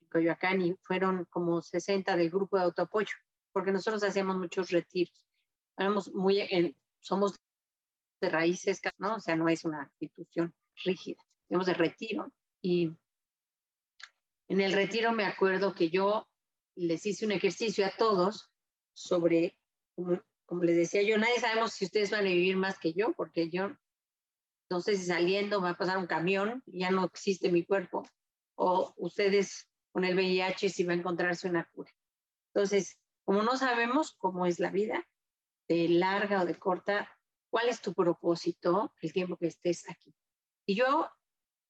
Coyoacán y fueron como 60 del grupo de autoapoyo, porque nosotros hacíamos muchos retiros. Éramos muy, en, somos de raíces, ¿no? O sea, no es una institución rígida, tenemos de retiro. Y en el retiro me acuerdo que yo les hice un ejercicio a todos sobre, como, como les decía yo, nadie sabemos si ustedes van a vivir más que yo, porque yo no sé si saliendo va a pasar un camión, ya no existe mi cuerpo, o ustedes con el VIH si va a encontrarse una cura. Entonces, como no sabemos cómo es la vida, de larga o de corta, ¿cuál es tu propósito el tiempo que estés aquí? Y yo,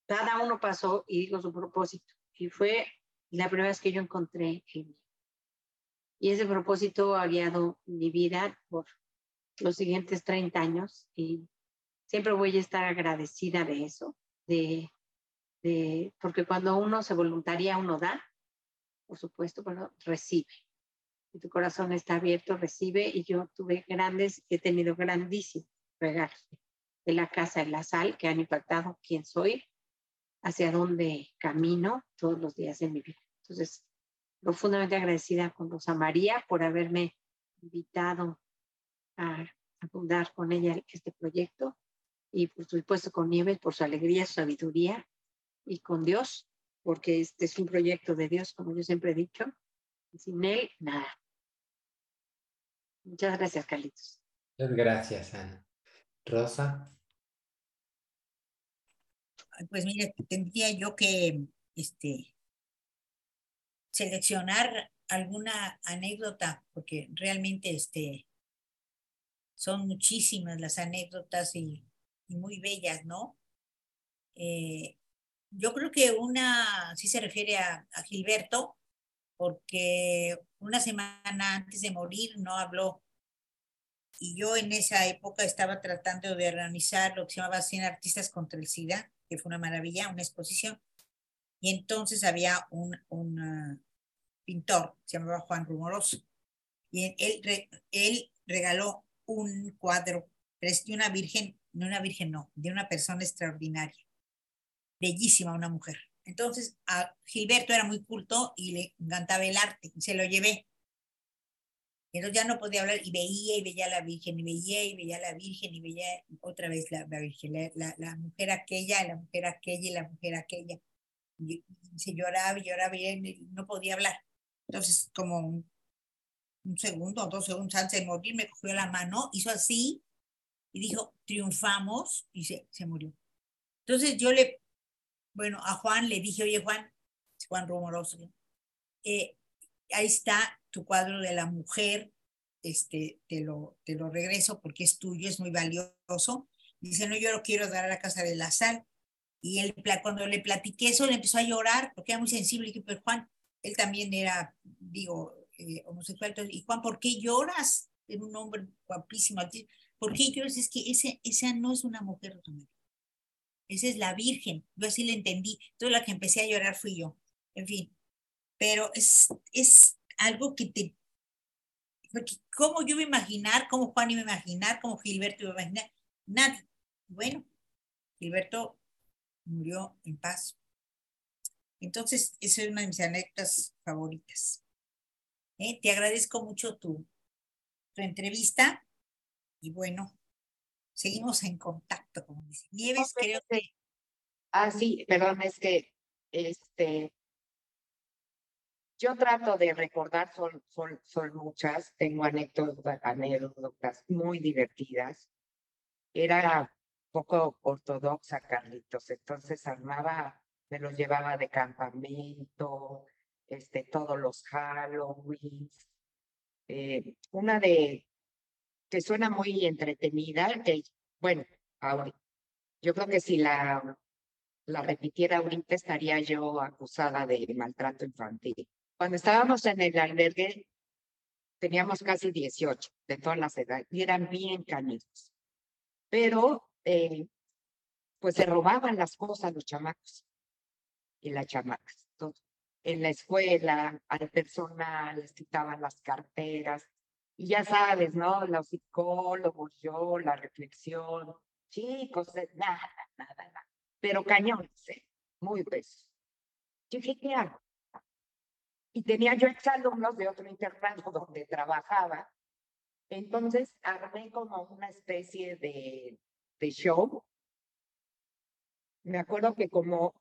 cada uno pasó y dijo su propósito. Y fue la primera vez que yo encontré el mío. Y ese propósito ha guiado mi vida por los siguientes 30 años y siempre voy a estar agradecida de eso, de, de, porque cuando uno se voluntaria, uno da, por supuesto, pero recibe. Y tu corazón está abierto, recibe, y yo tuve grandes, he tenido grandísimos regalos de la casa en la sal que han impactado quién soy, hacia dónde camino todos los días de mi vida. Entonces, profundamente agradecida con Rosa María por haberme invitado a, fundar con ella este proyecto y por supuesto con Nieves por su alegría, su sabiduría y con Dios, porque este es un proyecto de Dios, como yo siempre he dicho, y sin Él, nada. Muchas gracias, Carlitos. Muchas gracias, Ana. Rosa. Pues mire, tendría yo que este, seleccionar alguna anécdota, porque realmente este, son muchísimas las anécdotas y, muy bellas, ¿no? Eh, yo creo que una sí se refiere a, Gilberto, porque una semana antes de morir no habló. Y yo en esa época estaba tratando de organizar lo que se llamaba 100 artistas contra el SIDA, que fue una maravilla, una exposición. Y entonces había un, un pintor, se llamaba Juan Rumoroso. Y él, él regaló un cuadro de una virgen, no una virgen, no, de una persona extraordinaria, bellísima, una mujer. Entonces, a Gilberto era muy culto y le encantaba el arte, y se lo llevé. Entonces ya no podía hablar y veía y veía a la Virgen, y veía y veía a la Virgen, y veía otra vez la, Virgen, la, la, mujer aquella, la mujer aquella y la mujer aquella. Y, se lloraba y lloraba y no podía hablar. Entonces, como un, segundo o dos segundos antes de morir, me cogió la mano, hizo así y dijo, triunfamos y se, se murió. Entonces yo le, bueno, a Juan le dije, oye Juan, Juan Rumoroso, eh, ahí está tu cuadro de la mujer, este, te lo, te lo regreso porque es tuyo, es muy valioso. Dice, no, yo lo quiero dar a la casa de la sal. Y él, cuando le platiqué eso, le empezó a llorar porque era muy sensible. Y dije, pero Juan, él también era, digo, eh, homosexual. y Juan, ¿por qué lloras? Era un hombre guapísimo. ¿Por qué lloras? Es que ese, esa no es una mujer, esa es la Virgen. Yo así le entendí. Toda la que empecé a llorar fui yo. En fin, pero es, es algo que te... Porque ¿Cómo yo iba a imaginar? ¿Cómo Juan iba a imaginar? ¿Cómo Gilberto iba a imaginar? Nadie. Bueno, Gilberto murió en paz. Entonces, esa es una de mis anécdotas favoritas. ¿Eh? Te agradezco mucho tu, tu entrevista y bueno, seguimos en contacto, como dice Nieves, creo que... Ah, sí, perdón, es que este, yo trato de recordar, son, son, son muchas, tengo anécdotas, anécdotas muy divertidas. Era poco ortodoxa, Carlitos, entonces armaba me los llevaba de campamento, este, todos los Halloween. Eh, una de, que suena muy entretenida, que, bueno, ahora, yo creo que si la, la repitiera ahorita estaría yo acusada de maltrato infantil. Cuando estábamos en el albergue, teníamos casi 18 de todas las edades y eran bien canitos. Pero, eh, pues se robaban las cosas los chamacos y las chamacas. en la escuela, al personal, les quitaban las carteras. Y ya sabes, ¿no? Los psicólogos, yo, la reflexión, chicos, nada, nada, nada. Pero cañones, ¿eh? muy besos. Yo dije, ¿qué hago? Y tenía yo exalumnos de otro internado donde trabajaba. Entonces armé como una especie de, de show. Me acuerdo que como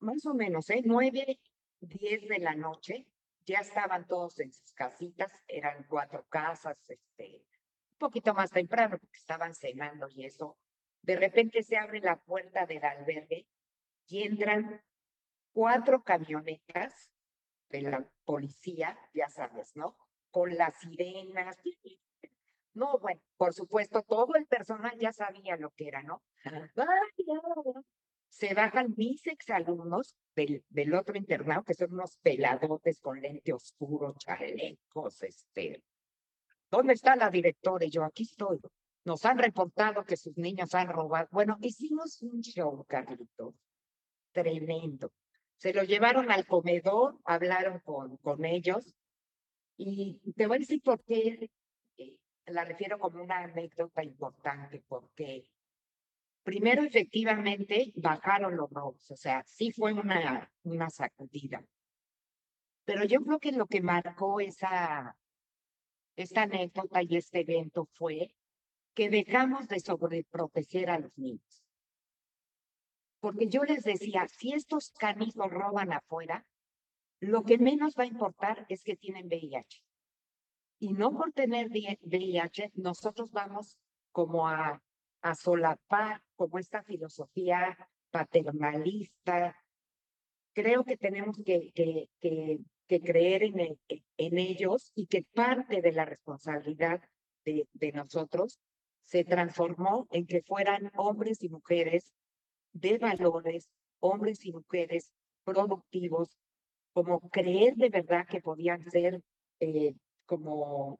más o menos, ¿eh? Nueve, diez de la noche, ya estaban todos en sus casitas, eran cuatro casas, este, un poquito más temprano porque estaban cenando y eso. De repente se abre la puerta del albergue y entran cuatro camionetas de la policía, ya sabes, ¿no? Con las sirenas. No, bueno, por supuesto, todo el personal ya sabía lo que era, ¿no? Se bajan mis exalumnos del, del otro internado, que son unos peladotes con lente oscuro, chalecos, este. ¿Dónde está la directora? Y yo, aquí estoy. Nos han reportado que sus niños han robado. Bueno, hicimos un show, Carlitos. Tremendo. Se lo llevaron al comedor, hablaron con, con ellos. Y te voy a decir por qué eh, la refiero como una anécdota importante, porque primero efectivamente bajaron los robos, o sea, sí fue una, una sacudida. Pero yo creo que lo que marcó esa, esta anécdota y este evento fue que dejamos de sobreproteger a los niños. Porque yo les decía, si estos canijos roban afuera, lo que menos va a importar es que tienen VIH. Y no por tener VIH, nosotros vamos como a, a solapar como esta filosofía paternalista. Creo que tenemos que, creer en, ellos y que parte de la responsabilidad de, de nosotros se transformó en que fueran hombres y mujeres de valores, hombres y mujeres productivos, como creer de verdad que podían ser eh, como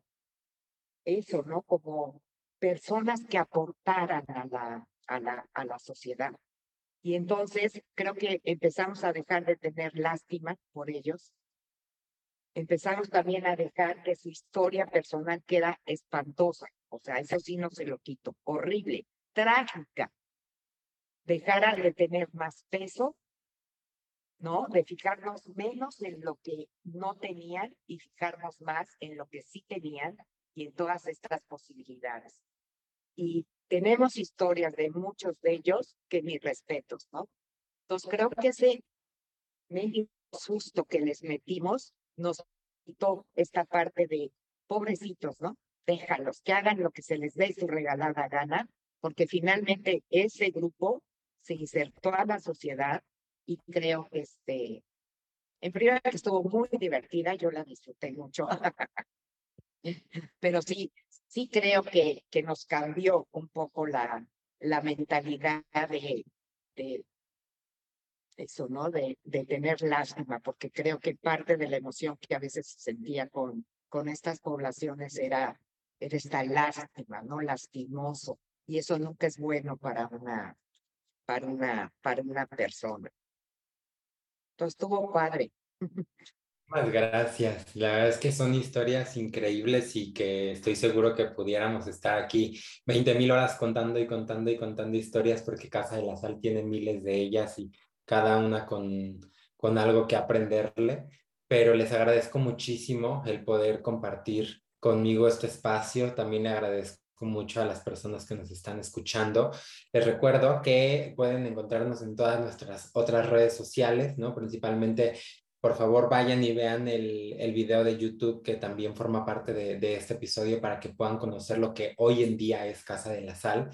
eso, ¿no? Como personas que aportaran a la, a la, a la sociedad. Y entonces creo que empezamos a dejar de tener lástima por ellos. Empezamos también a dejar que su historia personal queda espantosa. O sea, eso sí no se lo quito. Horrible, trágica dejara de tener más peso, ¿no? De fijarnos menos en lo que no tenían y fijarnos más en lo que sí tenían y en todas estas posibilidades. Y tenemos historias de muchos de ellos que mis respetos, ¿no? Entonces creo que ese susto que les metimos nos quitó esta parte de pobrecitos, ¿no? Déjalos, que hagan lo que se les dé su regalada gana, porque finalmente ese grupo se insertó a la sociedad y creo que este, en primera que estuvo muy divertida, yo la disfruté mucho, pero sí, sí creo que, que nos cambió un poco la, la mentalidad de, de eso, ¿no? De, de tener lástima, porque creo que parte de la emoción que a veces se sentía con, con estas poblaciones era, era esta lástima, ¿no? Lastimoso. Y eso nunca es bueno para una, para una, para una persona. Entonces estuvo padre. Muchas gracias. La verdad es que son historias increíbles y que estoy seguro que pudiéramos estar aquí 20 mil horas contando y contando y contando historias porque Casa de la Sal tiene miles de ellas y cada una con, con algo que aprenderle. Pero les agradezco muchísimo el poder compartir conmigo este espacio. También le agradezco mucho a las personas que nos están escuchando. Les recuerdo que pueden encontrarnos en todas nuestras otras redes sociales, ¿no? Principalmente, por favor, vayan y vean el, el video de YouTube que también forma parte de, de, este episodio para que puedan conocer lo que hoy en día es Casa de la Sal.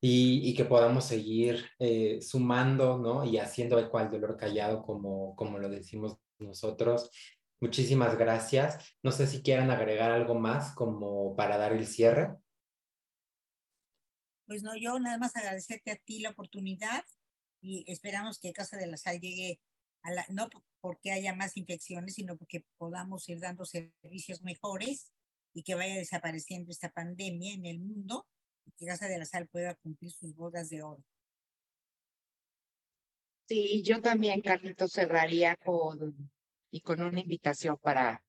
Y, y que podamos seguir eh, sumando, ¿no? Y haciendo eco al dolor callado, como, como lo decimos nosotros. Muchísimas gracias. No sé si quieran agregar algo más como para dar el cierre. Pues no, yo nada más agradecerte a ti la oportunidad y esperamos que Casa de la Sal llegue no porque haya más infecciones, sino porque podamos ir dando servicios mejores y que vaya desapareciendo esta pandemia en el mundo y que Casa de la Sal pueda cumplir sus bodas de oro. Sí, yo también, Carlito, cerraría con y con una invitación para,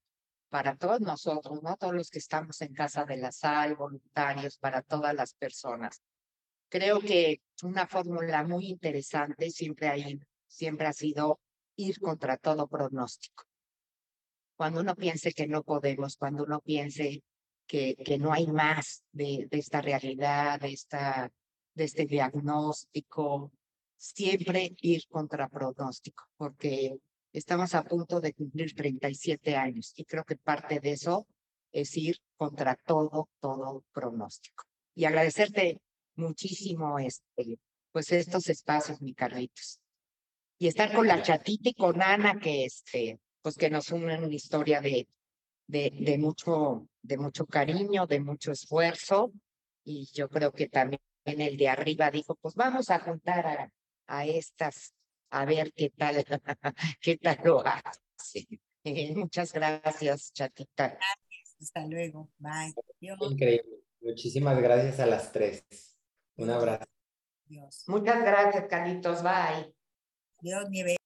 para todos nosotros, ¿no? Todos los que estamos en Casa de la Sal, voluntarios, para todas las personas. Creo que una fórmula muy interesante siempre, hay, siempre ha sido ir contra todo pronóstico. Cuando uno piense que no podemos, cuando uno piense que, que no hay más de, de esta realidad, de, esta, de este diagnóstico, siempre ir contra pronóstico, porque estamos a punto de cumplir 37 años y creo que parte de eso es ir contra todo, todo pronóstico. Y agradecerte muchísimo este, pues estos espacios, mi Carlitos. Y estar con la chatita y con Ana, que este, pues que nos unen una historia de, de, de, mucho, de mucho cariño, de mucho esfuerzo. Y yo creo que también el de arriba dijo, pues vamos a juntar a, a estas a ver qué tal, qué tal lo hace. Muchas gracias, chatita. Gracias, hasta luego. Bye. Increíble. Muchísimas gracias a las tres. Un abrazo. Dios. Muchas gracias, Carlitos. Bye. Dios, nieve.